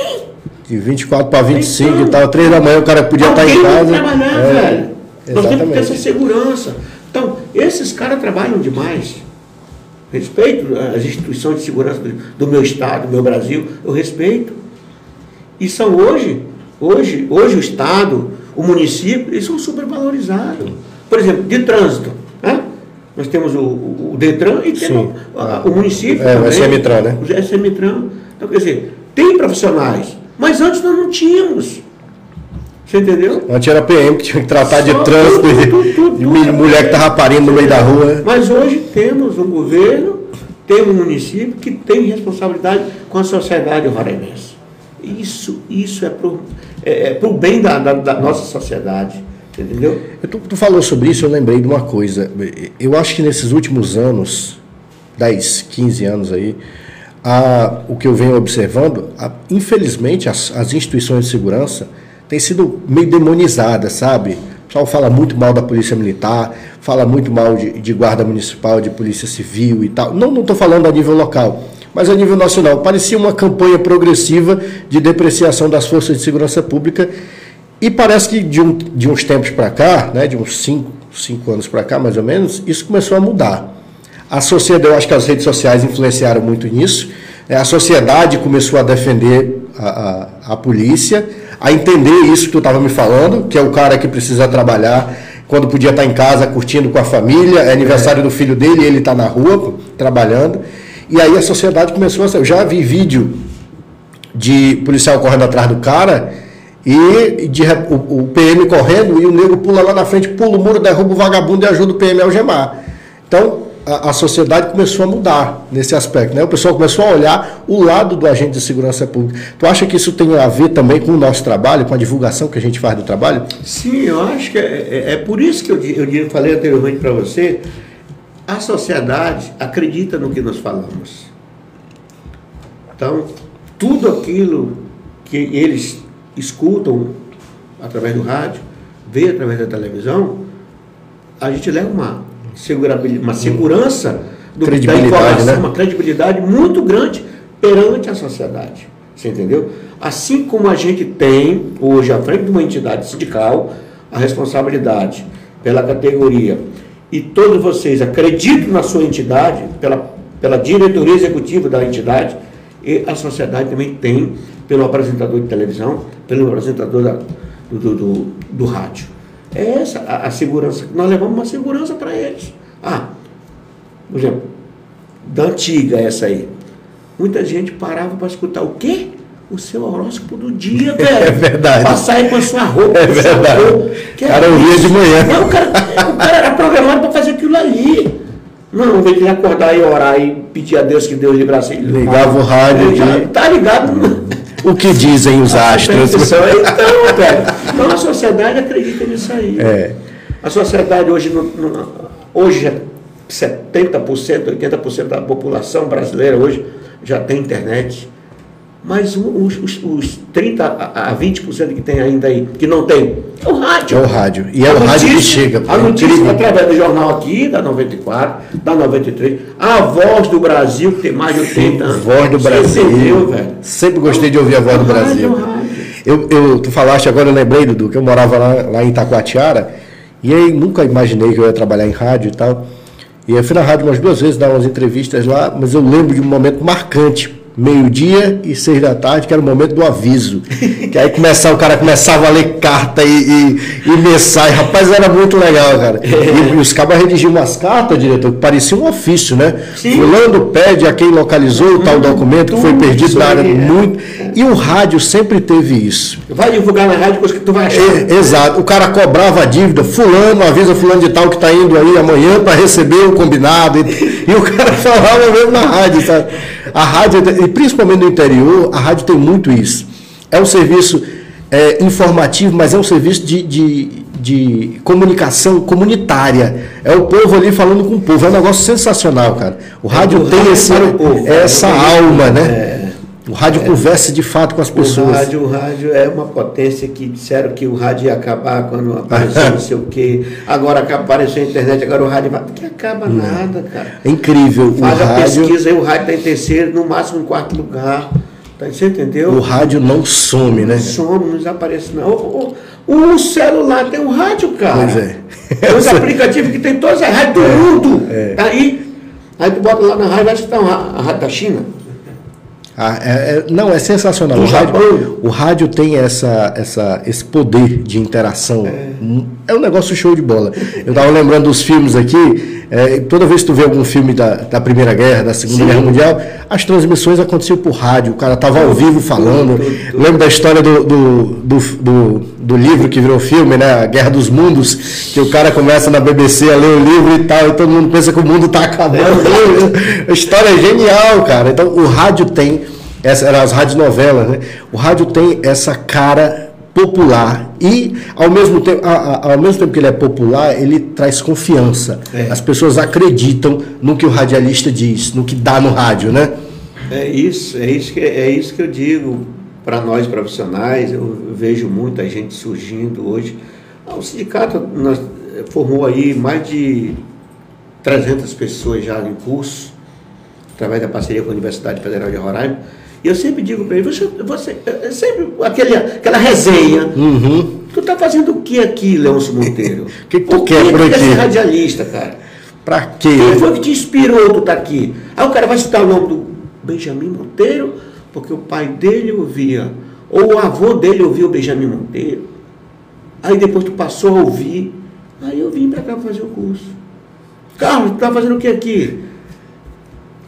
De 24 para 25 Então, e tal, 3 da manhã o cara podia estar Alguém em casa. trabalhar, É, velho. Nós temos que ter essa Exatamente. segurança. Então, esses caras trabalham demais. Respeito as instituições de segurança do, do meu estado, do meu Brasil, eu respeito. E são hoje, hoje, hoje o estado, o município, eles são supervalorizados. Por exemplo, de trânsito. Né? Nós temos o, o- o Detran e temos o município. É, o também, SMTran, né? O SMTran. Então, quer dizer, tem profissionais, mas antes nós não tínhamos. Você entendeu? Antes era PM que tinha que tratar de Só trânsito, tudo, de, tudo, tudo, de tudo. mulher que tava parindo no meio da rua. Mas hoje temos um governo, temos um município que tem responsabilidade com a sociedade roraimense. Isso, isso é para o é, é pro bem da, da- da nossa sociedade. Entendeu? Eu- Tu, tu falou sobre isso, eu lembrei de uma coisa. Eu acho que nesses últimos anos, 10, 15 anos aí, a- o que eu venho observando, a- infelizmente, as, as instituições de segurança têm sido meio demonizadas, sabe? O pessoal fala muito mal da polícia militar, fala muito mal de, de guarda municipal, de polícia civil e tal. Não estou falando a nível local, mas a nível nacional. Parecia uma campanha progressiva de depreciação das forças de segurança pública e parece que de, um- de uns tempos para cá, né, de uns cinco, cinco anos para cá, mais ou menos, isso começou a mudar. A sociedade, eu acho que as redes sociais influenciaram muito nisso. né, A sociedade começou a defender a, a, a polícia, a entender isso que tu estava me falando, que é o cara que precisa trabalhar quando podia estar em casa curtindo com a família, é aniversário do filho dele e ele está na rua trabalhando. E aí a sociedade começou a. Eu já vi vídeo de policial correndo atrás do cara e de, o, o PM correndo e o nego pula lá na frente, pula o muro, derruba o vagabundo e ajuda o PM a algemar. Então, a, sociedade começou a mudar nesse aspecto. Né? O pessoal começou a olhar o lado do agente de segurança pública. Tu acha que isso tem a ver também com o nosso trabalho, com a divulgação que a gente faz do trabalho? Sim, eu acho que é, é- é por isso que eu, eu falei anteriormente para você, a sociedade acredita no que nós falamos. Então, tudo aquilo que eles escutam através do rádio, vê através da televisão, a gente leva uma, uma segurança do, da Credibilidade, informação, né? uma credibilidade muito grande perante a sociedade. Você entendeu? Assim como a gente tem hoje à frente de uma entidade sindical a responsabilidade pela categoria e todos vocês acreditam na sua entidade, pela, pela diretoria executiva da entidade, e a sociedade também tem pelo apresentador de televisão, pelo apresentador da- do, do, do- do rádio. É essa a, a segurança. Nós levamos uma segurança para eles. Ah, por exemplo, da antiga essa aí. Muita gente parava para escutar o quê? O seu horóscopo do dia, [LAUGHS] velho. É verdade. Pra sair com a sua roupa. É verdade. roupa. Que cara é ouvia de manhã. Não, o, cara, o cara era programado para fazer aquilo ali. Não, em vez de acordar e orar e pedir a Deus que Deus livrasse ele. Ligava o rádio já aqui. Tá ligado? O que dizem os astros? Então, velho, então a sociedade nisso aí. É. A sociedade hoje, não- não- hoje é 70%, 80% da população brasileira hoje já tem internet. Mas os, os, os 30% a a 20% que tem ainda aí, que não tem, é o rádio. É o rádio. E é A o rádio que notícia- chega. A é notícia incrível. através do jornal aqui, da 94, da 93. A voz do Brasil, que tem mais de 80 anos. Voz do Brasil. entendeu, velho? Sempre gostei de ouvir a voz do É Brasil. é rádio. Eu, eu, tu falaste agora, eu lembrei, Dudu, que eu morava lá, lá em Itacoatiara, e aí nunca imaginei que eu ia trabalhar em rádio e tal. E eu fui na rádio umas duas vezes dar umas entrevistas lá, mas eu lembro de um momento marcante. Meio-dia e seis da tarde, que era o momento do aviso. [LAUGHS] Que aí começava, o cara começava a ler carta e, e, e mensagem. Rapaz, era muito legal, cara. E, e os cabas redigiam umas cartas, diretor, que parecia um ofício, né? Sim. Fulano pede a quem localizou o tal documento que foi perdido na área aí, é. muito. E o rádio sempre teve isso. Vai divulgar na rádio coisa que tu vai achar. É, exato. O cara cobrava a dívida, fulano, avisa fulano de tal que está indo aí amanhã para receber o combinado. E, [LAUGHS] e o cara [LAUGHS] falava mesmo na rádio, sabe? A rádio, e principalmente no interior, a rádio tem muito isso. É um serviço é, informativo, mas é um serviço de, de, de comunicação comunitária. É o povo ali falando com o povo. É um negócio sensacional, cara. O rádio o tem rádio esse, povo. essa É. alma, né? O rádio conversa de fato com as O pessoas. rádio, o rádio é uma potência que disseram que o rádio ia acabar quando apareceu não sei o quê. Agora apareceu a internet, agora o rádio vai. Que acaba nada, cara. É incrível. O Faz a rádio, pesquisa aí, o rádio está em terceiro, no máximo em quarto lugar. Tá, você entendeu? o rádio não some, né? Some, não desaparece não. O, o- o celular tem um rádio, cara. Pois é. Tem os aplicativos que tem todas as rádios do mundo. É. Tá aí. Aí tu bota lá na rádio, acho que tá uma- a rádio da China. Ah, é- é- não, é sensacional. O rádio, o rádio tem essa, essa, esse poder de interação. É. um negócio show de bola. Eu estava lembrando dos filmes aqui. é, toda vez que tu vê algum filme da, da Primeira Guerra, da Segunda Sim. Guerra Mundial, as transmissões aconteciam por rádio. O cara estava ao vivo falando. Lembro da história do, do, do, do, do livro que virou filme, né? A Guerra dos Mundos, que o cara começa na BBC a ler o livro e tal, e todo mundo pensa que o mundo está acabando. [LAUGHS] a história é genial, cara. Então o rádio tem, essa eram as radionovelas, né? O rádio tem essa cara popular e ao mesmo tempo, a- a- ao mesmo tempo que ele é popular, ele traz confiança. É. As pessoas acreditam no que o radialista diz, no que dá no rádio, né? É isso, é isso que, é isso que eu digo para nós profissionais. Eu vejo muita gente surgindo hoje. Ah, O sindicato nós, eh, formou aí mais de 300 pessoas já em curso, através da parceria com a Universidade Federal de Roraima. E eu sempre digo para ele, você, você é sempre aquele, aquela resenha. Uhum. Tu tá fazendo o que aqui, Leôncio Monteiro? O [LAUGHS] que que tu Por quer por tu aqui? ser radialista, cara? Pra quê? Quem foi que te inspirou tu tá aqui? Aí o cara vai citar o nome do Benjamin Monteiro, porque o pai dele ouvia, ou o avô dele ouvia o Benjamin Monteiro. Aí depois tu passou a ouvir. Aí eu vim para cá fazer o curso. Carlos, tu tá fazendo o que aqui?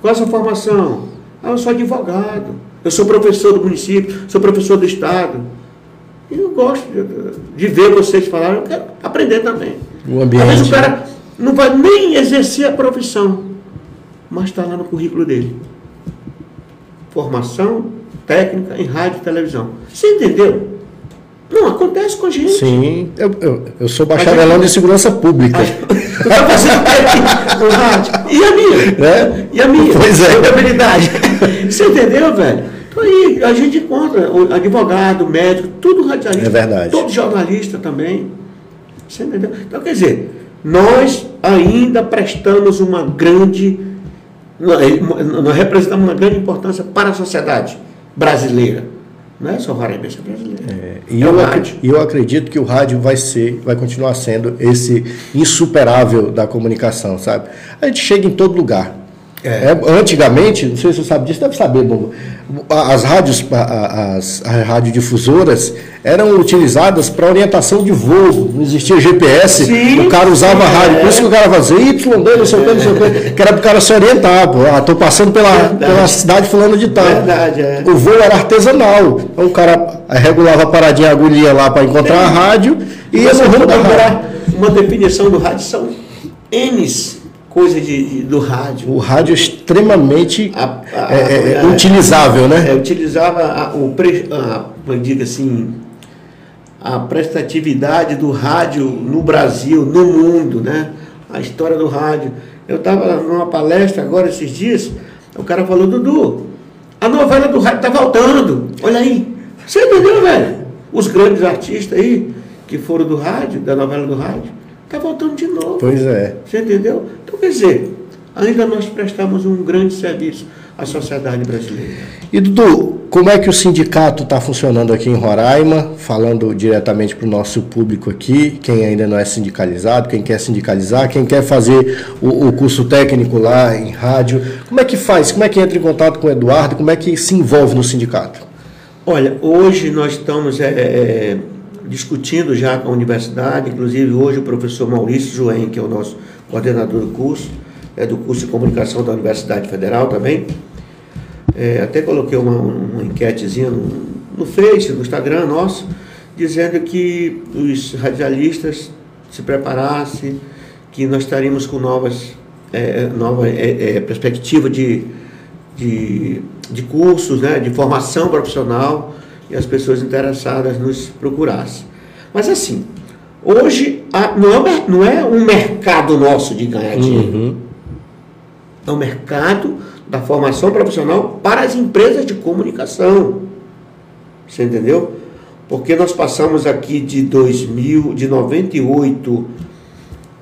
Qual é a sua formação? Ah, eu sou advogado. Eu sou professor do município, sou professor do estado. E eu gosto de, de ver vocês falarem, eu quero aprender também. O Às vezes ambiente. o cara não vai nem exercer a profissão, mas está lá no currículo dele. Formação técnica em rádio e televisão. Você entendeu? Não, acontece com a gente. Sim, eu, eu, eu sou bacharelão de segurança pública. Tu tá fazendo o rádio? E a minha? Né? E a minha? Pois é. Contabilidade. Você entendeu, velho? Então aí, a gente encontra o advogado, médico, tudo radialista. É verdade. Todo jornalista também. Você entendeu? Então, quer dizer, nós ainda prestamos uma grande. Nós representamos uma grande importância para a sociedade brasileira. Não é só raramente brasileira. E é eu, ac- rádio. e eu acredito que o rádio vai ser, vai continuar sendo esse insuperável da comunicação, sabe? A gente chega em todo lugar. É. É, antigamente, não sei se você sabe disso, deve saber, Bombo. As rádios, as, as radiodifusoras eram utilizadas para orientação de voo. Não existia GPS, Sim, o cara usava a sim, rádio. é. Por isso que o cara fazia Y, não sei o que, não sei o que, que era para o cara se orientar. Pô. Ah, tô passando pela, Verdade. pela cidade fulano de tal. Verdade, é. O voo era artesanal. Então o cara regulava a paradinha, a agulhinha lá para encontrar a rádio e ia no rumo da rádio. uma definição do rádio, são N coisas de, de- do rádio. O rádio é extremamente A- a- é, é, é, utilizável, né? É, utilizava a, o pre, a, como eu digo assim, a prestatividade do rádio no Brasil, no mundo, né? A história do rádio. Eu estava numa palestra agora esses dias, o cara falou, Dudu, a novela do rádio está voltando. Olha aí. Você entendeu, velho? Os grandes artistas aí, que foram do rádio, da novela do rádio, está voltando de novo. Pois é. Você entendeu? Então, quer dizer, ainda nós prestamos um grande serviço. a sociedade brasileira. E Dudu, como é que o sindicato está funcionando aqui em Roraima? Falando diretamente para o nosso público aqui, quem ainda não é sindicalizado, quem quer sindicalizar, quem quer fazer o, o curso técnico lá em rádio. Como é que faz? Como é que entra em contato com o Eduardo? Como é que se envolve no sindicato? Olha, hoje nós estamos é, é, discutindo já com a universidade, inclusive hoje o professor Maurício Joen, que é o nosso coordenador do curso, é do curso de comunicação da Universidade Federal também. É, até coloquei uma, uma enquetezinha no, no Face, no Instagram nosso, dizendo que os radialistas se preparassem, que nós estaríamos com novas, é, nova é, é, perspectiva de, de, de cursos, né, de formação profissional, e as pessoas interessadas nos procurassem. Mas assim, hoje a- não, é, um não é um mercado nosso de ganhar dinheiro. É o mercado da formação profissional para as empresas de comunicação. Você entendeu? Porque nós passamos aqui de 2000, de 98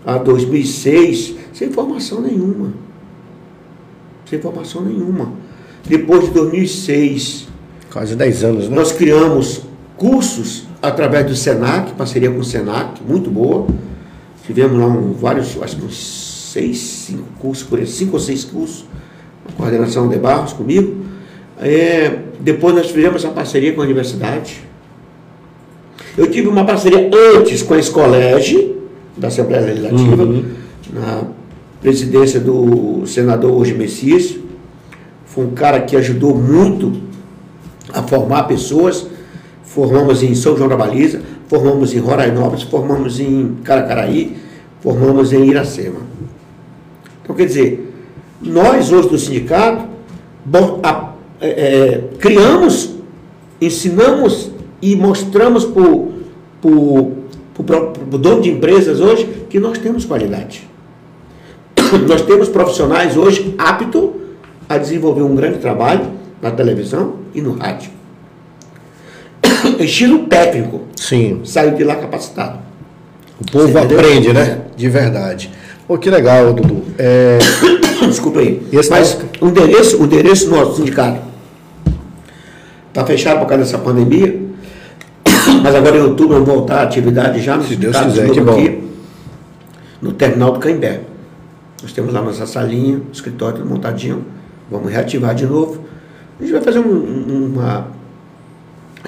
a 2006 sem formação nenhuma. Sem formação nenhuma. Depois de 2006, Quase 10 anos, né? nós criamos cursos através do Senac, parceria com o Senac, muito boa. Tivemos lá um, vários, acho que uns seis, cinco cursos, por aí, cinco ou seis cursos, a coordenação de Barros comigo. É, depois nós fizemos essa parceria com a universidade. Eu tive uma parceria antes com a Escolege, da Assembleia Legislativa, na presidência do senador hoje Messias. Foi um cara que ajudou muito a formar pessoas. Formamos em São João da Baliza, formamos em Rorainópolis, formamos em Caracaraí, formamos em Iracema. Então, quer dizer, nós hoje do sindicato bom, a- é, é, criamos, ensinamos e mostramos para o dono de empresas hoje que nós temos qualidade. [COUGHS] Nós temos profissionais hoje aptos a desenvolver um grande trabalho na televisão e no rádio. [COUGHS] Estilo técnico, Sim. saiu de lá capacitado. O povo Você entendeu? aprende, né? De verdade. Pô, que legal, Dudu. É, [COUGHS] Desculpa aí. Esse Mas tá- o endereço, o endereço do nosso sindicato está fechado por causa dessa pandemia. [COUGHS] Mas agora em outubro vamos voltar à atividade já no Se Deus quiser, de que bom. aqui, no terminal do Caimbé. Nós temos lá nossa salinha, escritório tudo montadinho. Vamos reativar de novo. A gente vai fazer um- um- uma.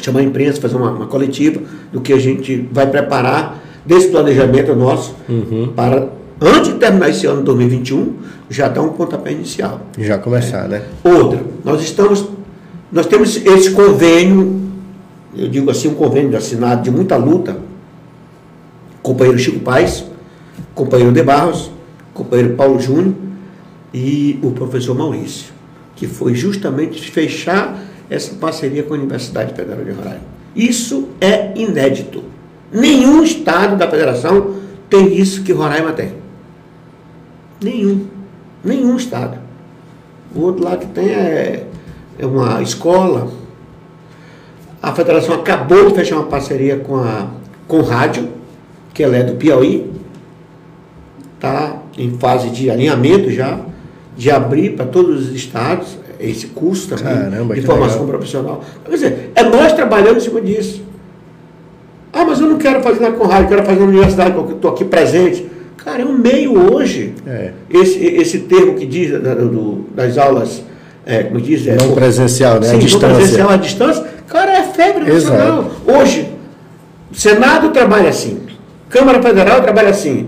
chamar a imprensa, fazer uma, uma coletiva do que a gente vai preparar desse planejamento nosso Uhum. para, antes de terminar esse ano de 2021, já dar um pontapé inicial. já começar, né? Outra, nós estamos, nós temos esse convênio, eu digo assim, um convênio assinado de muita luta, companheiro Chico Paes, companheiro De Barros, companheiro Paulo Júnior e o professor Maurício, que foi justamente fechar essa parceria com a Universidade Federal de Roraima. Isso é inédito. Nenhum estado da federação tem isso que Roraima tem. Nenhum. Nenhum estado. O outro lado que tem é, é uma escola. A federação acabou de fechar uma parceria com a com rádio, que ela é do Piauí. Está em fase de alinhamento já, de abrir para todos os estados esse curso também Caramba, de formação legal. profissional. Quer dizer, é nós trabalhando em cima disso. Ah, mas eu não quero fazer na Conrado, eu quero fazer na universidade, porque eu estou aqui presente. Cara, é um meio hoje. É. Esse, esse termo que diz da- do- das aulas, é, como diz, é, Não presencial, né? Sim, a não distância. presencial à distância, cara, é febre Exato. nacional. Hoje, o Senado trabalha assim, Câmara Federal trabalha assim,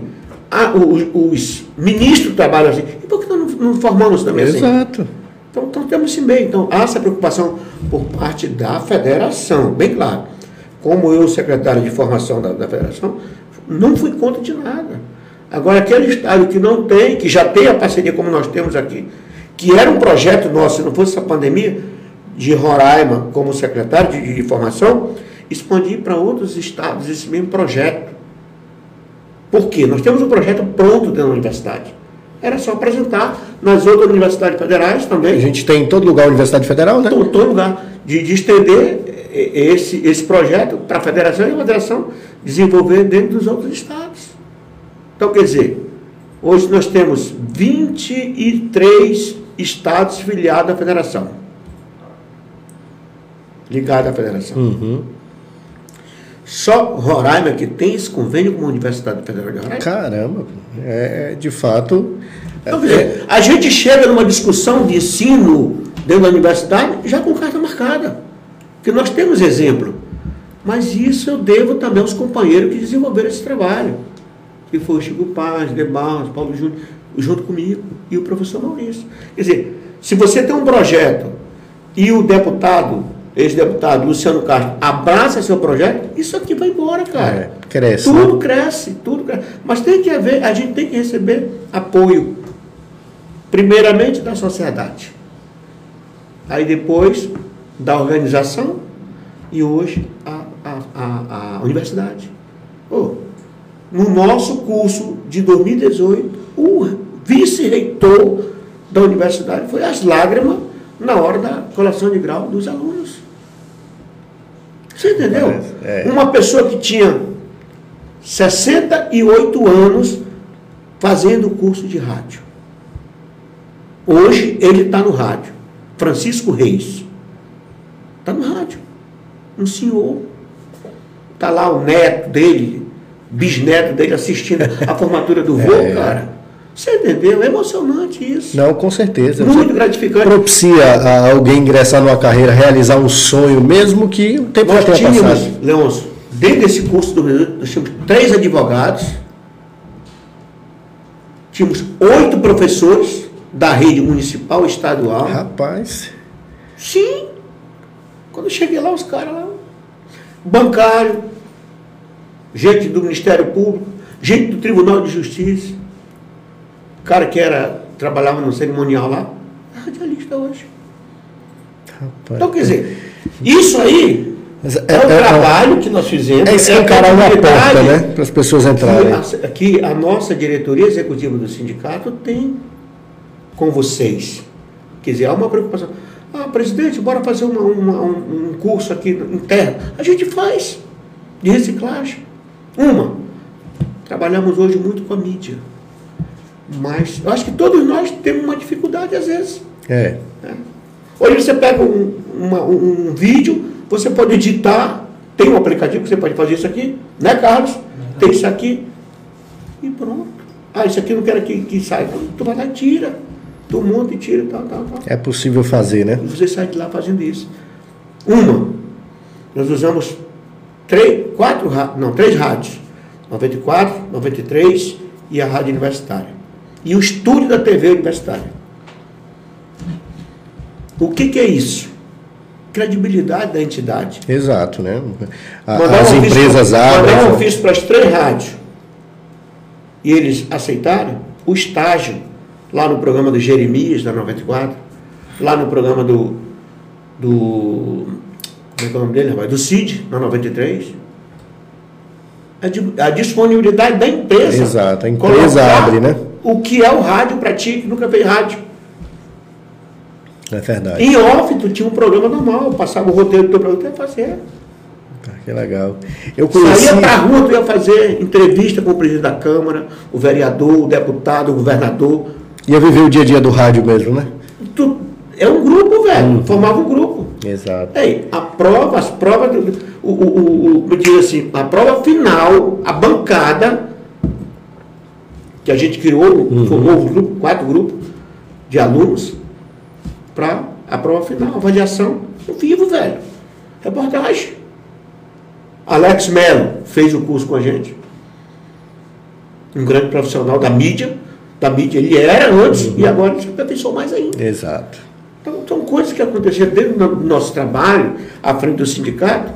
a- o- os ministros trabalham assim. E por que nós não, formamos também assim? Exato. Então, então temos esse meio. Então, há essa preocupação por parte da federação, bem claro. Como eu, secretário de formação da, da federação, não fui contra de nada. Agora, aquele estado que não tem, que já tem a parceria como nós temos aqui, que era um projeto nosso, se não fosse essa pandemia, de Roraima como secretário de, de formação, expandir para outros estados esse mesmo projeto. Por quê? Nós temos um projeto pronto dentro da universidade. Era só apresentar nas outras universidades federais também. A gente tem em todo lugar a Universidade Federal, né? Todo, todo lugar. De, de estender eh, esse, esse projeto para a federação e a federação desenvolver dentro dos outros estados. Então, quer dizer, hoje nós temos 23 estados filiados à federação. Ligado à federação. Uhum. Só Roraima que tem esse convênio com a Universidade Federal de Roraima. Caramba, é de fato. Então, quer dizer, a gente chega numa discussão de ensino dentro da universidade já com carta marcada. Porque nós temos exemplo. Mas isso eu devo também aos companheiros que desenvolveram esse trabalho. Que foi o Chico Paz, Debarros, Paulo Júnior, junto comigo, e o professor Maurício. Quer dizer, se você tem um projeto e o deputado, ex-deputado Luciano Castro, abraça seu projeto, isso aqui vai embora, cara. É, cresce, Tudo né? cresce, tudo cresce. Mas tem que haver, a gente tem que receber apoio. Primeiramente da sociedade. Aí depois da organização e hoje a, a, a, a universidade. Ô, no nosso curso de 2018, o vice-reitor da universidade foi as lágrimas na hora da colação de grau dos alunos. Você entendeu? É, é. Uma pessoa que tinha 68 anos fazendo curso de rádio. Hoje ele está no rádio. Francisco Reis. Está no rádio. Um senhor. Está lá o neto dele, bisneto dele assistindo a formatura do [LAUGHS] vô, É. cara. Você entendeu? É emocionante isso. Não, com certeza. Muito Você gratificante. propicia a alguém ingressar numa carreira, realizar um sonho, mesmo que o tempo já Nós tenha tínhamos, passado. Leôncio, dentro desse curso do Brasil, nós tínhamos três advogados, tínhamos oito professores da rede municipal estadual. Rapaz, Sim. Quando eu cheguei lá, os caras lá, bancário, gente do Ministério Público, gente do Tribunal de Justiça, cara que era, trabalhava no cerimonial lá, é radialista hoje. rapaz. Então, quer dizer, isso aí Mas é, o trabalho que nós fizemos. É escancarar uma credibilidade porta, né? Para as pessoas entrarem. que a, que a nossa diretoria executiva do sindicato tem com vocês. Quer dizer, há uma preocupação. Ah, presidente, bora fazer uma- uma- um, um curso aqui interno. A gente faz de reciclagem. Uma, trabalhamos hoje muito com a mídia. Mas eu acho que todos nós temos uma dificuldade às vezes. É. né? Hoje você pega um, uma- um- um vídeo, você pode editar, tem um aplicativo que você pode fazer isso aqui, né, Carlos? Tem isso aqui e pronto. Ah, isso aqui eu não quero que, que saia. Tu vai lá e tira. Tu monta e tira, tal, tal, tal. É possível fazer, né? Você sai de lá fazendo isso. Uma, nós usamos três, quatro, não, três rádios. 94, 93 e a rádio universitária. E o estúdio da TV universitária. O que, que é isso? Credibilidade da entidade. Exato, né? A- Mandar As um empresas Mandar um abrem. ofício para as três rádios e eles aceitaram o estágio lá no programa do Jeremias, da 94, lá no programa do. do como é que é o nome dele, rapaz? Do CID, na 93. A, a disponibilidade da empresa. Exato, a empresa abre, né? O que é o rádio para ti que nunca fez rádio. É verdade. Em off, tu tinha um programa normal, passava o roteiro do teu programa, tu ia fazer. Ah, Que legal. Eu conheci. Saía pra rua, tu ia fazer entrevista com o presidente da Câmara, o vereador, o deputado, o governador. Ia viver o dia a dia do rádio mesmo, né? Tu, é um grupo, velho. Formava um grupo. Exato. Ei, a prova, as provas, o, o, o, o- como diz assim, a prova final, a bancada, que a gente criou, formou um grupo, quatro grupos de alunos, para a prova final, avaliação, ao vivo, velho. Reportagem. Alex Mello fez o curso com a gente. Um grande profissional da mídia. Da mídia ele era antes e agora se aperfeiçoou mais ainda. Exato. Então, são coisas que aconteceram dentro do nosso trabalho, à frente do sindicato,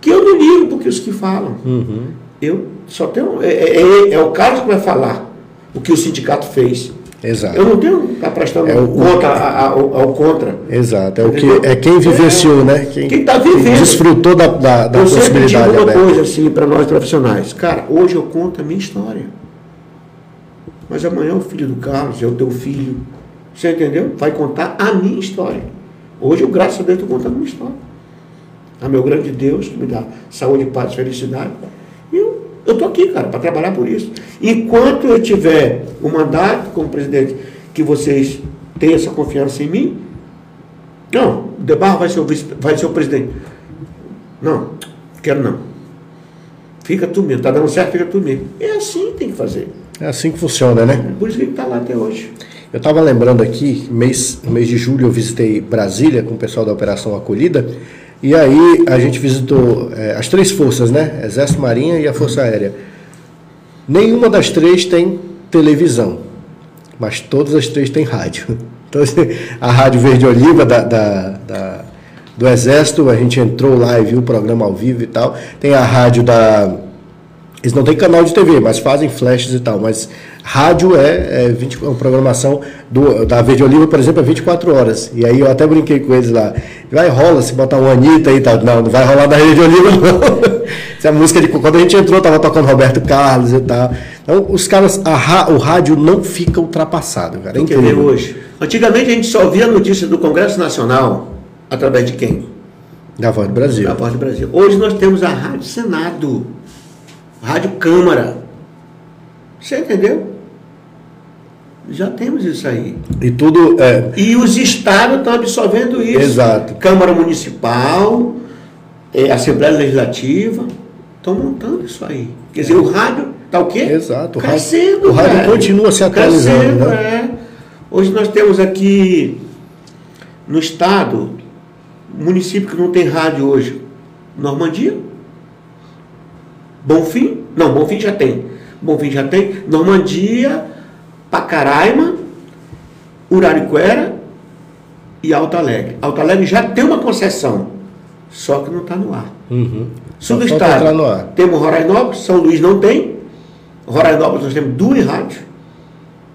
que eu não ligo porque os que falam. Uhum. Eu só tenho. É, é- é o Carlos que vai falar o que o sindicato fez. Exato. Eu não tenho tá prestando É o- conta ao, ao contra. Exato. É, o que, é quem vivenciou, É, né? Quem, quem tá vivendo. desfrutou da, da, da eu sempre digo possibilidade uma coisa assim para nós profissionais. Cara, hoje eu conto a minha história. Mas amanhã o filho do Carlos é o teu filho. Você entendeu? Vai contar a minha história. Hoje eu, graças a Deus, estou contando a minha história. A meu grande Deus, que me dá saúde, paz felicidade. E eu estou aqui, cara, para trabalhar por isso. Enquanto eu tiver o mandato como presidente que vocês tem essa confiança em mim? Não, o Debarra vai ser o, vice, vai ser o presidente. Não, quero não. Fica tu mesmo, tá dando certo, fica tu mesmo. É assim que tem que fazer. É assim que funciona, né? Por isso que ele está lá até hoje. Eu estava lembrando aqui, mês, no mês de julho eu visitei Brasília com o pessoal da Operação Acolhida, e aí a gente visitou eh, as três forças, né? Exército, Marinha e a Força Aérea. Nenhuma das três tem televisão, mas todas as três têm rádio. [LAUGHS] Então, assim, a Rádio Verde Oliva da, da- da- do Exército, a gente entrou lá e viu o programa ao vivo e tal. Tem a rádio da. Eles não têm canal de TV, mas fazem flashes e tal. Mas rádio é, é 20, a programação do, da Verde Oliva, por exemplo, é 24 horas. E aí eu até brinquei com eles lá. Vai, rola se botar uma Anitta e tal. Não, não vai rolar na Verde Oliva, [LAUGHS] não. Essa é música de. Quando a gente entrou, tava tocando Roberto Carlos e tal. Então, os caras, a o rádio não fica ultrapassado, cara. É Quer ver incrível. hoje? Antigamente a gente só via notícia do Congresso Nacional através de quem? Da Voz do Brasil. Da Voz do Brasil. Hoje nós temos a Rádio Senado, Rádio Câmara. Você entendeu? Já temos isso aí. E tudo. É, E os estados estão absorvendo isso. Exato. Câmara Municipal, eh, Assembleia Legislativa, estão montando isso aí. Quer dizer, o rádio está o quê? Exato. O rádio- Crescendo. o rádio continua se atualizando, Crescendo, né? é. Hoje nós temos aqui no estado, município que não tem rádio hoje. Normandia. Bonfim. Não, Bonfim já tem. Bonfim já tem. Normandia, Pacaraima, Urariquera e Alto Alegre. Alto Alegre já tem uma concessão, só que não está no ar. uhum. Estado, entrar no ar. temos Rorainópolis, São Luís não tem. Rorainópolis nós temos duas rádios.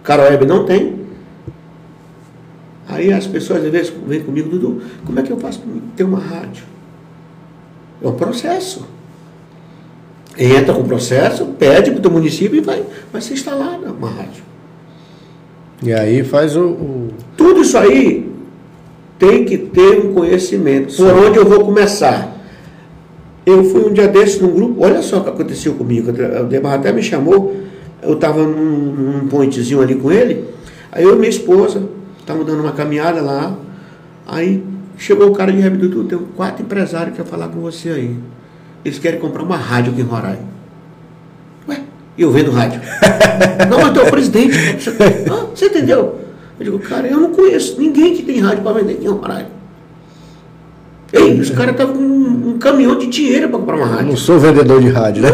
Caroebe não tem. Aí as pessoas às vezes vêm comigo, Dudu, como é que eu faço para ter uma rádio? É um processo. Entra com o processo, pede para o teu município e vai, vai ser instalada uma rádio. E aí faz o. o- Tudo isso aí tem que ter um conhecimento. Por onde eu vou começar? Eu fui um dia desses num grupo, olha só o que aconteceu comigo. O Debar até me chamou, eu estava num, num pontezinho ali com ele, aí eu e minha esposa, estávamos dando uma caminhada lá, aí chegou o cara de Rebidutu, tem quatro empresários que querem falar com você aí. Eles querem comprar uma rádio aqui em Roraima. Ué, eu vendo rádio. [LAUGHS] não, mas tu é o presidente. Você, ah, você entendeu? Eu digo, cara, eu não conheço ninguém que tem rádio para vender aqui em Roraima. Ei, os caras estavam com um, um caminhão de dinheiro para comprar uma Eu rádio. não sou vendedor de rádio, né?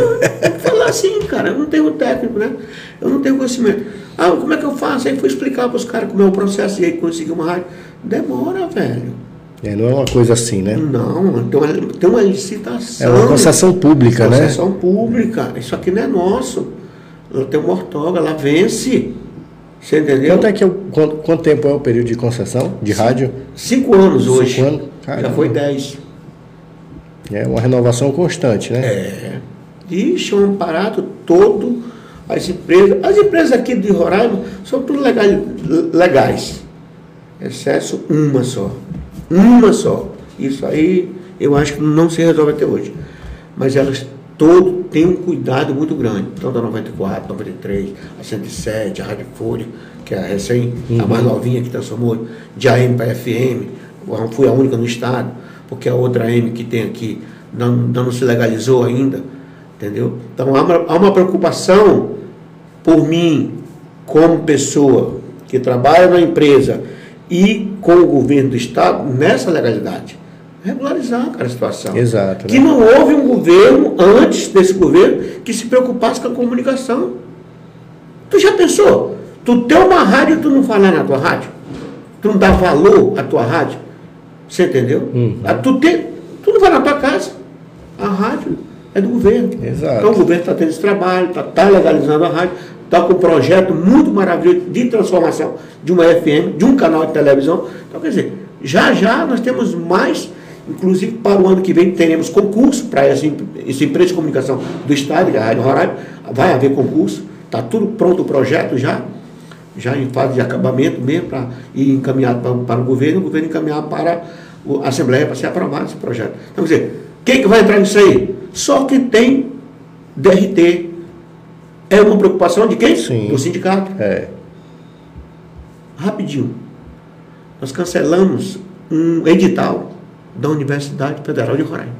Falar assim, cara, eu não tenho técnico, né? Eu não tenho conhecimento. Ah, como é que eu faço? Aí fui explicar para os caras como é o processo e aí consegui uma rádio. Demora, velho. É, não é uma coisa assim, né? Não, tem uma, tem uma licitação. É uma concessão pública, né? Concessão pública. Isso aqui não é nosso. Lá tem uma ortoga, lá vence. Você entendeu? Quanto, é que é o- quanto, quanto tempo é o período de concessão de rádio? Cinco anos Cinco hoje. anos? Já foi dez. É uma renovação constante, né? É. Ixi, é um aparato todo. As empresas, as empresas aqui de Roraima são tudo legal- legais. Excesso uma só. Uma só. Isso aí eu acho que não se resolve até hoje. Mas elas todo têm um cuidado muito grande. Tanto a 94, 93, a 107, a Rádio Folha, que é a recém, a mais novinha que transformou de AM para FM. Eu Fui a única no estado, porque a outra AM que tem aqui não, não se legalizou ainda. Entendeu? Então há uma, há uma preocupação por mim, como pessoa que trabalha na empresa e com o governo do Estado, nessa legalidade. Regularizar cara, a situação. Exato, Que né? não houve um governo, antes desse governo, que se preocupasse com a comunicação. Tu já pensou? Tu tem uma rádio e tu não falar na tua rádio? Tu não dá valor à tua rádio? Você entendeu? Uhum. Ah, Tu, tem, tu não vai na tua casa. A rádio é do governo. Exato. Então o governo está tendo esse trabalho, está legalizando a rádio, está com um projeto muito maravilhoso de transformação de uma FM, de um canal de televisão. Então, quer dizer, já já nós temos mais, inclusive para o ano que vem teremos concurso para essa, essa empresa de comunicação do Estado, que é a Rádio Roraima, vai haver concurso, está tudo pronto o projeto já, já em fase de acabamento mesmo, para ir encaminhado para, para o governo, o governo encaminhar para a Assembleia para ser aprovado esse projeto. Então, quer dizer, quem que vai entrar nisso aí? Só quem tem DRT. É uma preocupação de quem? Sim. Do sindicato. É. Rapidinho. nós cancelamos um edital da Universidade Federal de Roraima.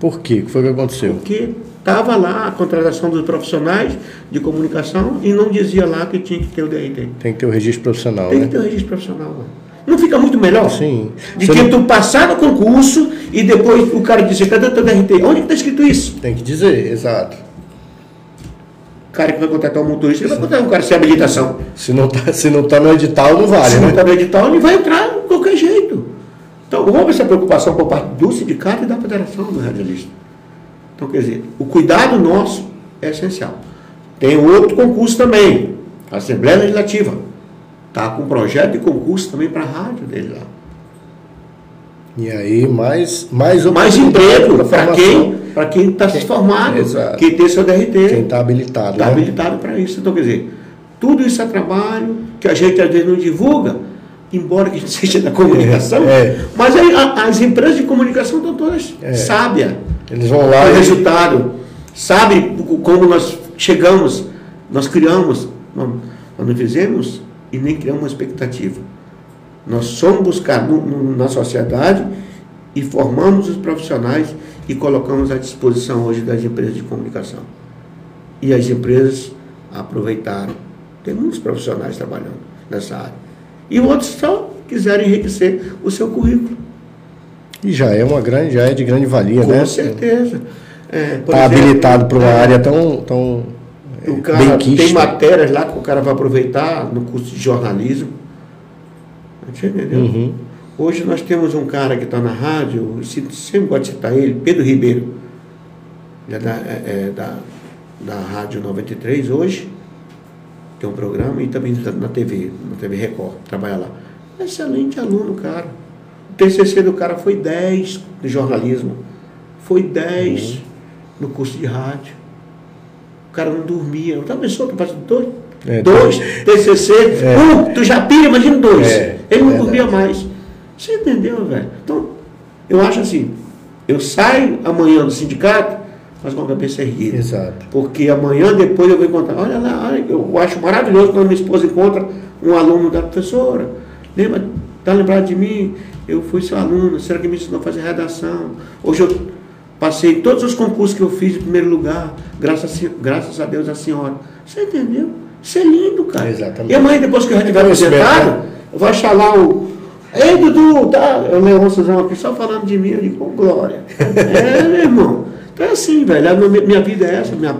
Por quê? O que foi que aconteceu? Porque estava lá a contratação dos profissionais de comunicação e não dizia lá que tinha que ter o DRT. Tem que ter o registro profissional, Tem né? que ter o registro profissional. lá. Não fica muito melhor? Sim. De Você que não- tu passar no concurso e depois o cara dizer, cadê o teu DRT? Onde que está escrito isso? Tem que dizer, exato. O cara que vai contratar um motorista, ele vai contratar um cara sem habilitação. Se não tá, se não tá no edital, não vale, Se não né? está no edital, ele vai entrar de qualquer jeito. Então, houve essa preocupação por parte do sindicato e da federação do radialista. Então, quer dizer, o cuidado nosso é essencial. Tem outro concurso também, a Assembleia Legislativa. Está com um projeto de concurso também para a rádio dele lá. E aí, mais, mais Mais emprego para quem para quem está se formado, Exato. quem tem seu DRT. Quem está habilitado, Está né? habilitado para isso. Então, quer dizer, tudo isso é trabalho que a gente às vezes não divulga, embora que a [LAUGHS] gente seja da comunicação, É. mas aí a- as empresas de comunicação estão todas É. sábias. Eles vão lá O e... resultado, sabe como nós chegamos, nós criamos, nós nós não fizemos e nem criamos uma expectativa. Nós somos buscar no- no- na sociedade e formamos os profissionais e colocamos à disposição hoje das empresas de comunicação. E as empresas aproveitaram. Tem muitos profissionais trabalhando nessa área. E outros só quiserem enriquecer o seu currículo. E já é uma grande, já é de grande valia, Com né? certeza. É, exemplo, habilitado para uma é, área tão, tão é, O cara bem tem matérias lá que o cara vai aproveitar no curso de jornalismo. Você entendeu? Uhum. Hoje nós temos um cara que está na rádio, sempre gosto de citar ele, Pedro Ribeiro. É da, é- é da, da Rádio 93 hoje, tem um programa, e também tá na TV, na TV Record, trabalha lá. Excelente aluno, cara. O TCC do cara foi 10 de jornalismo, foi 10 Uhum. no curso de rádio. O cara não dormia. Eu tu faz dois? É, dois, TCC, É. um, tu já pira, imagina dois. É, Ele não dormia mais. Você entendeu, velho? Então, eu acho assim, eu saio amanhã do sindicato, mas com a cabeça erguida. Exato. Porque amanhã depois eu vou encontrar. Olha lá, olha, eu acho maravilhoso quando minha esposa encontra um aluno da professora. Lembra? Tá lembrado de mim? Eu fui seu aluno, será que me ensinou a fazer redação? Hoje eu passei todos os concursos que eu fiz em primeiro lugar, graças a, graças a Deus a senhora. Você entendeu? Isso é lindo, cara. Exatamente. E amanhã, depois que eu tiver Conhecimento, apresentado, achar lá o. Ei, Dudu, tá? Eu leio Suzão aqui só falando de mim, eu digo, "Ô, glória. [LAUGHS] é, meu irmão. Então é assim, velho. Minha, minha vida é essa, minha,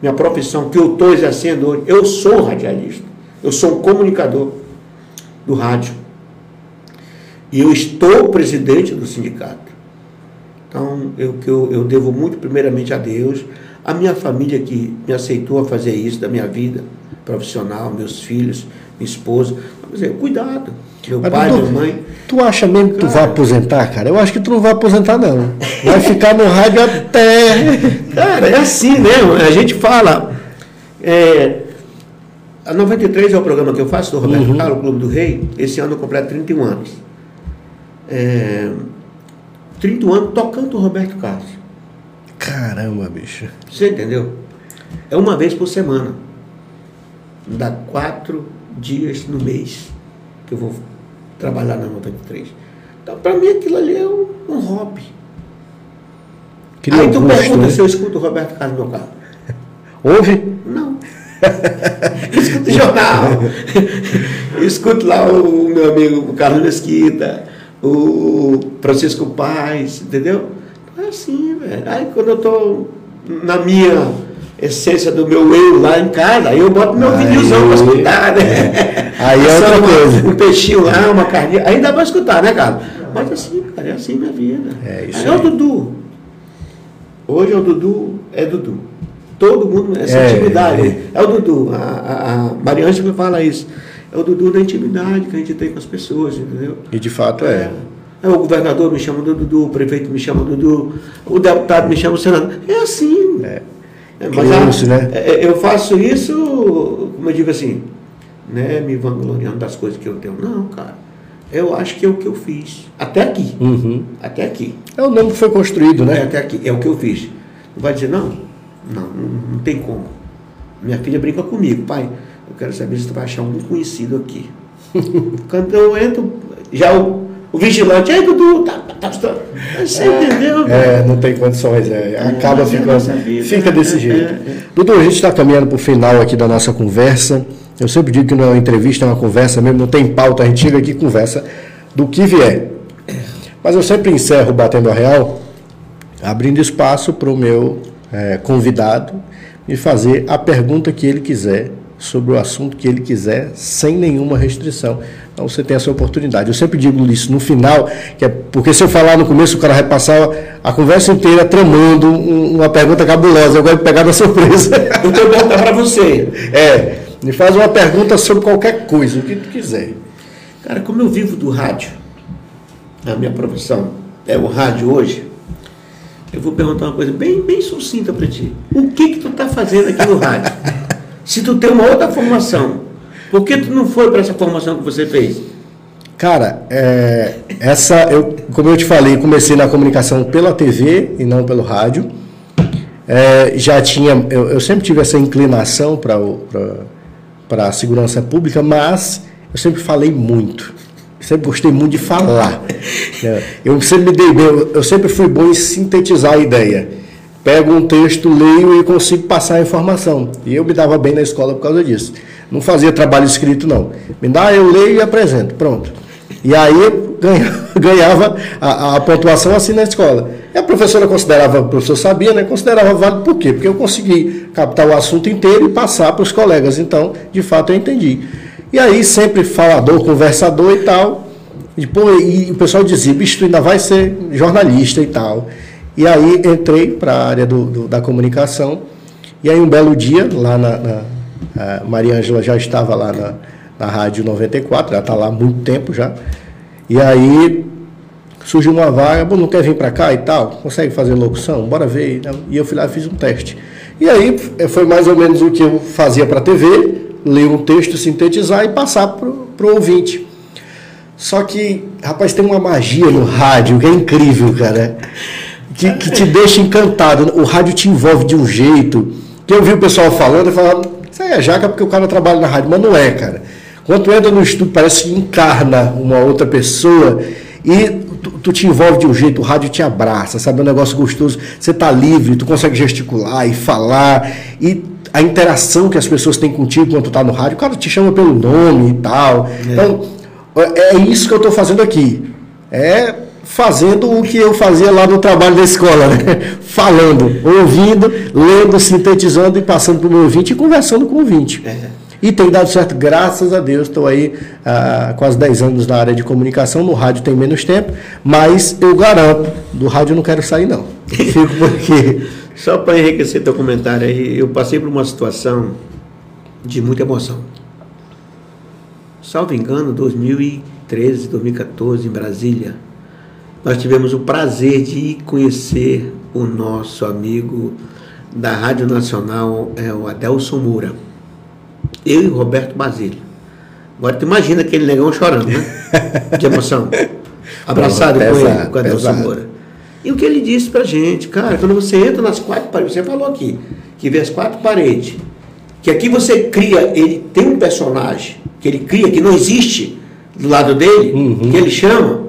minha profissão que eu estou exercendo hoje. Eu sou radialista. Eu sou um comunicador do rádio. E eu estou presidente do sindicato. Então, eu, que eu, eu devo muito primeiramente a Deus, a minha família que me aceitou a fazer isso da minha vida profissional, meus filhos, minha esposa. Quer dizer, cuidado. Meu Mas, pai, minha mãe. Tu acha mesmo que tu vai aposentar, cara? Eu acho que tu não vai aposentar, não. Vai ficar no rádio até. Cara, é assim, né? A gente fala. é, a 93 é o programa que eu faço do Roberto Carlos, o Clube do Rei. Esse ano eu completo 31 anos. É, 31 anos tocando o Roberto Carlos. Caramba, bicho. Você entendeu? É uma vez por semana. Dá quatro dias no mês que eu vou trabalhar na 93. Então, para mim, aquilo ali é um, um hobby. Aí tu gosto, pergunta né? se eu escuto o Roberto Carlos no meu carro. [LAUGHS] Ouve? Não. [LAUGHS] Escuto jornal. Escuto lá o meu amigo Carlos Mesquita, o Francisco Paz, entendeu? É assim, velho. Aí quando eu tô na minha essência do meu eu lá em casa, aí eu boto meu Aí- vinilzão pra escutar, né? [LAUGHS] Aí é outra uma- coisa. Um peixinho lá, uma carninha. Aí dá pra escutar, né, cara? Mas assim, cara, é assim minha vida. É isso Aí é o aí. Dudu. Hoje é o Dudu, é Dudu. Todo mundo, essa É, intimidade. é. É, o Dudu. A, a, a Mariângela fala isso. É o Dudu da intimidade que a gente tem com as pessoas, entendeu? E de fato é. É, o governador me chama do Dudu, o prefeito me chama Dudu, o deputado me chama o senador. É assim. É. É, a- né? é, eu faço isso, como eu digo assim, né, me vangloriando das coisas que eu tenho. Não, cara. Eu acho que é o que eu fiz. Até aqui. Uhum. Até aqui. É o nome que foi construído, É, né? até aqui. É o que eu fiz. Não vai dizer, não? Não, não, não tem como. Minha filha brinca comigo, pai. eu quero saber se tu vai achar algum conhecido aqui. [LAUGHS] Quando eu entro, já o, o vigilante, aí Dudu, tá, tá, tá, você entendeu? É, não tem condições, é. Acaba É, ficando. Fica é, desse é, jeito. é, é. Dudu, a gente está caminhando para o final aqui da nossa conversa. Eu sempre digo que não é uma entrevista, é uma conversa mesmo, não tem pauta, a gente chega aqui e conversa do que vier. Mas eu sempre encerro Batendo a Real abrindo espaço para o meu eh, convidado me fazer a pergunta que ele quiser sobre o assunto que ele quiser, sem nenhuma restrição. Então você tem essa oportunidade. Eu sempre digo isso no final, que é porque se eu falar no começo, o cara vai passar a conversa inteira tramando um- uma pergunta cabulosa. Eu gosto de pegar na surpresa. Então eu vou perguntar para você. [LAUGHS] É, me faz uma pergunta sobre qualquer coisa, o que tu quiser. Cara, como eu vivo do rádio, a minha profissão é o rádio hoje, eu vou perguntar uma coisa bem, bem sucinta para ti. O que que tu tá fazendo aqui no rádio? [LAUGHS] Se tu tem uma outra formação, por que tu não foi para essa formação que você fez? Cara, é, essa, eu, como eu te falei, comecei na comunicação pela TV e não pelo rádio. É, já tinha, eu, eu sempre tive essa inclinação para a segurança pública, mas eu sempre falei muito. Sempre gostei muito de falar. [LAUGHS] Eu sempre me dei bem, eu sempre fui bom em sintetizar a ideia. Pego um texto, leio e consigo passar a informação. E eu me dava bem na escola por causa disso. Não fazia trabalho escrito, não. Me dá, eu leio e apresento. Pronto. E aí eu ganha- [LAUGHS] ganhava a, a pontuação assim na escola. E a professora considerava, o professor sabia, né? Considerava válido por quê? Porque eu consegui captar o assunto inteiro e passar para os colegas. Então, de fato, eu entendi. E aí, sempre falador, conversador e tal. E, pô, e o pessoal dizia, bicho, tu ainda vai ser jornalista e tal. E aí entrei para a área do, do- da comunicação. E aí um belo dia, lá na. na a Maria Ângela já estava lá na, na Rádio 94, já está lá há muito tempo já. E aí surgiu uma vaga, bom, não quer vir para cá e tal? Consegue fazer locução? Bora ver. E eu fui lá e fiz um teste. E aí eh, foi mais ou menos o que eu fazia para a TV, ler um texto, sintetizar e passar para o ouvinte. Só que, rapaz, tem uma magia no rádio que é incrível, cara. Que, que te deixa encantado. O rádio te envolve de um jeito. Que eu vi o pessoal falando e falava, isso aí é jaca porque o cara trabalha na rádio, mas não é, cara. Quando tu entra no estúdio, parece que encarna uma outra pessoa e tu, tu te envolve de um jeito, o rádio te abraça, sabe? É um negócio gostoso. Você tá livre, tu consegue gesticular e falar. E a interação que as pessoas têm contigo quando tu tá no rádio, o cara te chama pelo nome e tal. Então, é é isso que eu estou fazendo aqui. É fazendo o que eu fazia lá no trabalho da escola, né? [LAUGHS] Falando, ouvindo, lendo, sintetizando e passando para o meu ouvinte e conversando com o ouvinte. E tem dado certo, graças a Deus. Estou aí há quase 10 anos na área de comunicação. No rádio tem menos tempo, mas eu garanto, do rádio eu não quero sair, não. [LAUGHS] Fico por aqui. Só para enriquecer teu comentário aí, eu passei por uma situação de muita emoção. Salvo engano, 2013, 2014, em Brasília, nós tivemos o prazer de conhecer o nosso amigo da Rádio Nacional, é, o Adelson Moura. Eu e o Roberto Basílio. Agora tu imagina aquele negão chorando, né? De emoção. [LAUGHS] Abraçado com ele, Pesado, com o Adelson pesado. Moura. E o que ele disse pra gente, cara, quando você entra nas quatro paredes, você falou aqui, que vê as quatro paredes, que aqui você cria, ele tem um personagem que ele cria, que não existe do lado dele, Uhum. que ele chama,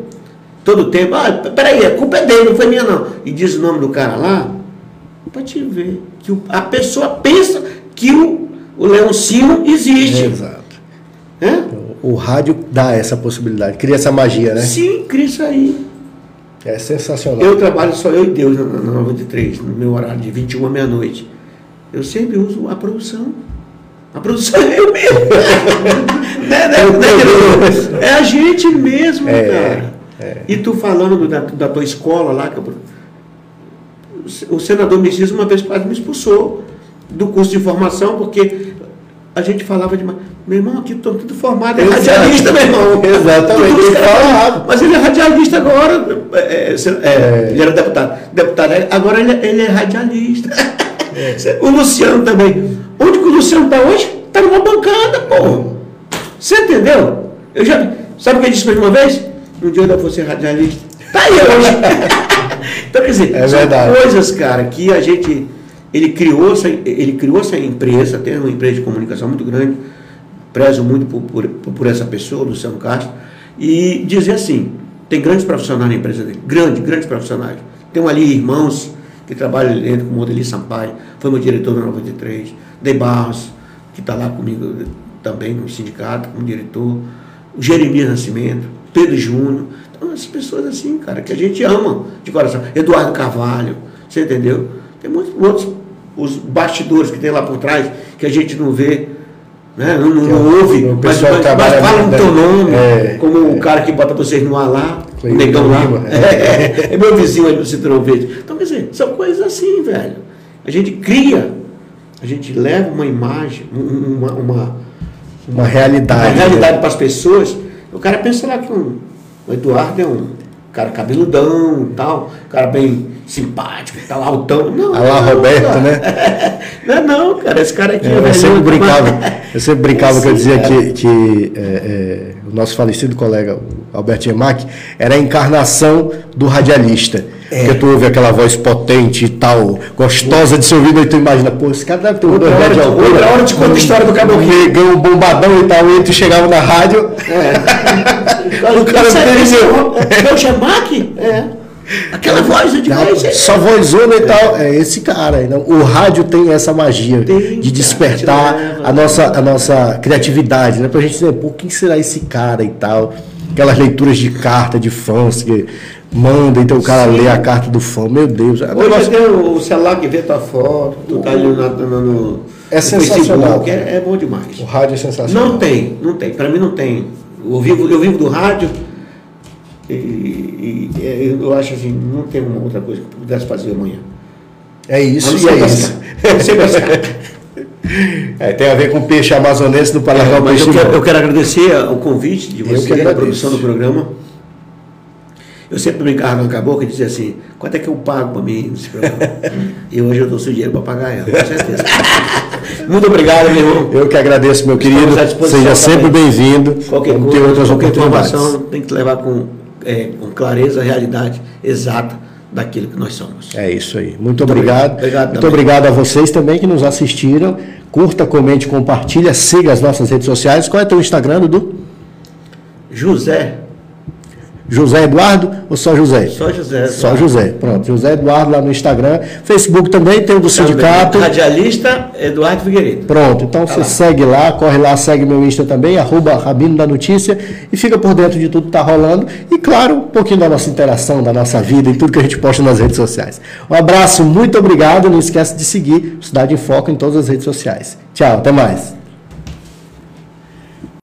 todo tempo, ah, peraí, a culpa é dele, não foi minha não. E diz o nome do cara lá, pra te ver, que o- a pessoa pensa que o, o Leoncino existe. Exato. né? O rádio dá essa possibilidade, cria essa magia, né? Sim, cria isso aí. É sensacional. Eu trabalho só eu e Deus na, na 93, no meu horário de 21 à meia-noite. Eu sempre uso a produção. A produção é eu mesmo. [LAUGHS] né, né, né, é a gente mesmo, É, cara. E tu falando do- da, da tua escola lá, o senador Messias uma vez quase me expulsou do curso de formação, porque a gente falava de. Meu irmão, aqui estou tudo formado, é Exato. radialista, meu irmão. [LAUGHS] Exatamente, ele. Mas ele é radialista agora. é, é, se- é, Ele era deputado. Deputado, é, agora ele, ele é radialista. [LAUGHS] O Luciano também. Onde que o Luciano está hoje? Está numa bancada, pô. Você entendeu? Eu já. Sabe o que ele disse mim uma vez? Um dia eu vou ser radialista. Tá aí hoje. [LAUGHS] então, quer dizer, É são verdade. coisas, cara, que a gente. Ele criou, essa, ele criou essa empresa, tem uma empresa de comunicação muito grande, prezo muito por, por, por essa pessoa, Luciano Castro, e dizer assim, tem grandes profissionais na empresa dele, grandes, grandes profissionais. Tem ali irmãos que trabalham dentro, como o Odeli Sampaio, foi meu diretor na 93, De Barros, que está lá comigo também no sindicato, como diretor, o Jeremias Nascimento, Pedro Júnior, então essas pessoas assim, cara, que a gente ama de coração. Eduardo Carvalho, você entendeu? Tem muitos outros, os bastidores que tem lá por trás, que a gente não vê, né? não, não, não o- ouve, o mas, pessoal mas, mas fala no teu né? nome, É, como o cara que bota vocês no ar lá, o Cleiton negão lá. Lima, [LAUGHS] É, é meu vizinho aí no Cinturão Verde. Então, quer dizer, são coisas assim, velho. A gente cria, a gente leva uma imagem, um- uma, uma, Uma realidade. uma né? realidade para as pessoas. O cara pensa lá que um, o Eduardo é um cara cabeludão tal, um cara bem simpático e tal, altão. Não, A lá não, Roberto, cara. né? [LAUGHS] Não, é não, cara, esse cara aqui É, eu velho, sempre brincava, eu sempre brincava que eu [LAUGHS] dizia cara. que, que é, é, o nosso falecido colega, o Alberto Gemac, era a encarnação do radialista. É. Porque tu ouve aquela voz potente e tal, gostosa de se ouvir, e tu imagina, pô, esse cara deve ter um dois metros de altura. outra hora te conto a história do. Um negão, um bombadão e tal, e tu chegava na rádio, [LAUGHS] O cara entendeu. É o Chamac? É. Aquela voz é demais. é. só vozona e tal. É esse cara. Então, o rádio tem essa magia Tem, de cara, despertar leva. a nossa, a nossa criatividade, né? Pra gente dizer, pô, quem será esse cara e tal? Aquelas leituras de carta de fãs que manda, então o cara lê a carta do fã. Meu Deus. É Hoje negócio- tem o celular que vê tua foto, tu tá ali no, no, no- É no sensacional. Facebook, é, é bom demais. O rádio é sensacional. Não tem, não tem. Para mim não tem. Eu vivo, eu vivo do rádio e, e- e eu acho assim, não tem uma outra coisa que eu pudesse fazer amanhã. É isso e é isso. [LAUGHS] É, tem a ver com peixe amazonense do Paraná. É, mas eu quero, eu quero agradecer o convite de você, a produção do programa. Eu sempre brincava na cabocla e dizia assim, quanto é que eu pago para mim nesse programa? [LAUGHS] e hoje eu dou seu dinheiro para pagar ela, com certeza. [LAUGHS] Muito obrigado, meu irmão. Eu que agradeço, meu querido. Seja sempre bem-vindo. Qualquer Vamos ter coisa, outras qualquer informação tem que levar com, é, com clareza a realidade exata daquilo que nós somos. É isso aí. Muito obrigado. obrigado Muito obrigado a vocês também que nos assistiram. Curta, comente, compartilha, siga as nossas redes sociais. Qual é teu Instagram, Dudu? José, José Eduardo ou só José? só José. Só José. Pronto. José Eduardo lá no Instagram. Facebook também tem o do sindicato. Radialista Eduardo Figueiredo. Pronto, então você segue lá, corre lá, segue meu Insta também, arroba Rabino da Notícia, e fica por dentro de tudo que está rolando. E claro, um pouquinho da nossa interação, da nossa vida e tudo que a gente posta nas redes sociais. Um abraço, muito obrigado. Não esquece de seguir Cidade em Foco em todas as redes sociais. Tchau, até mais.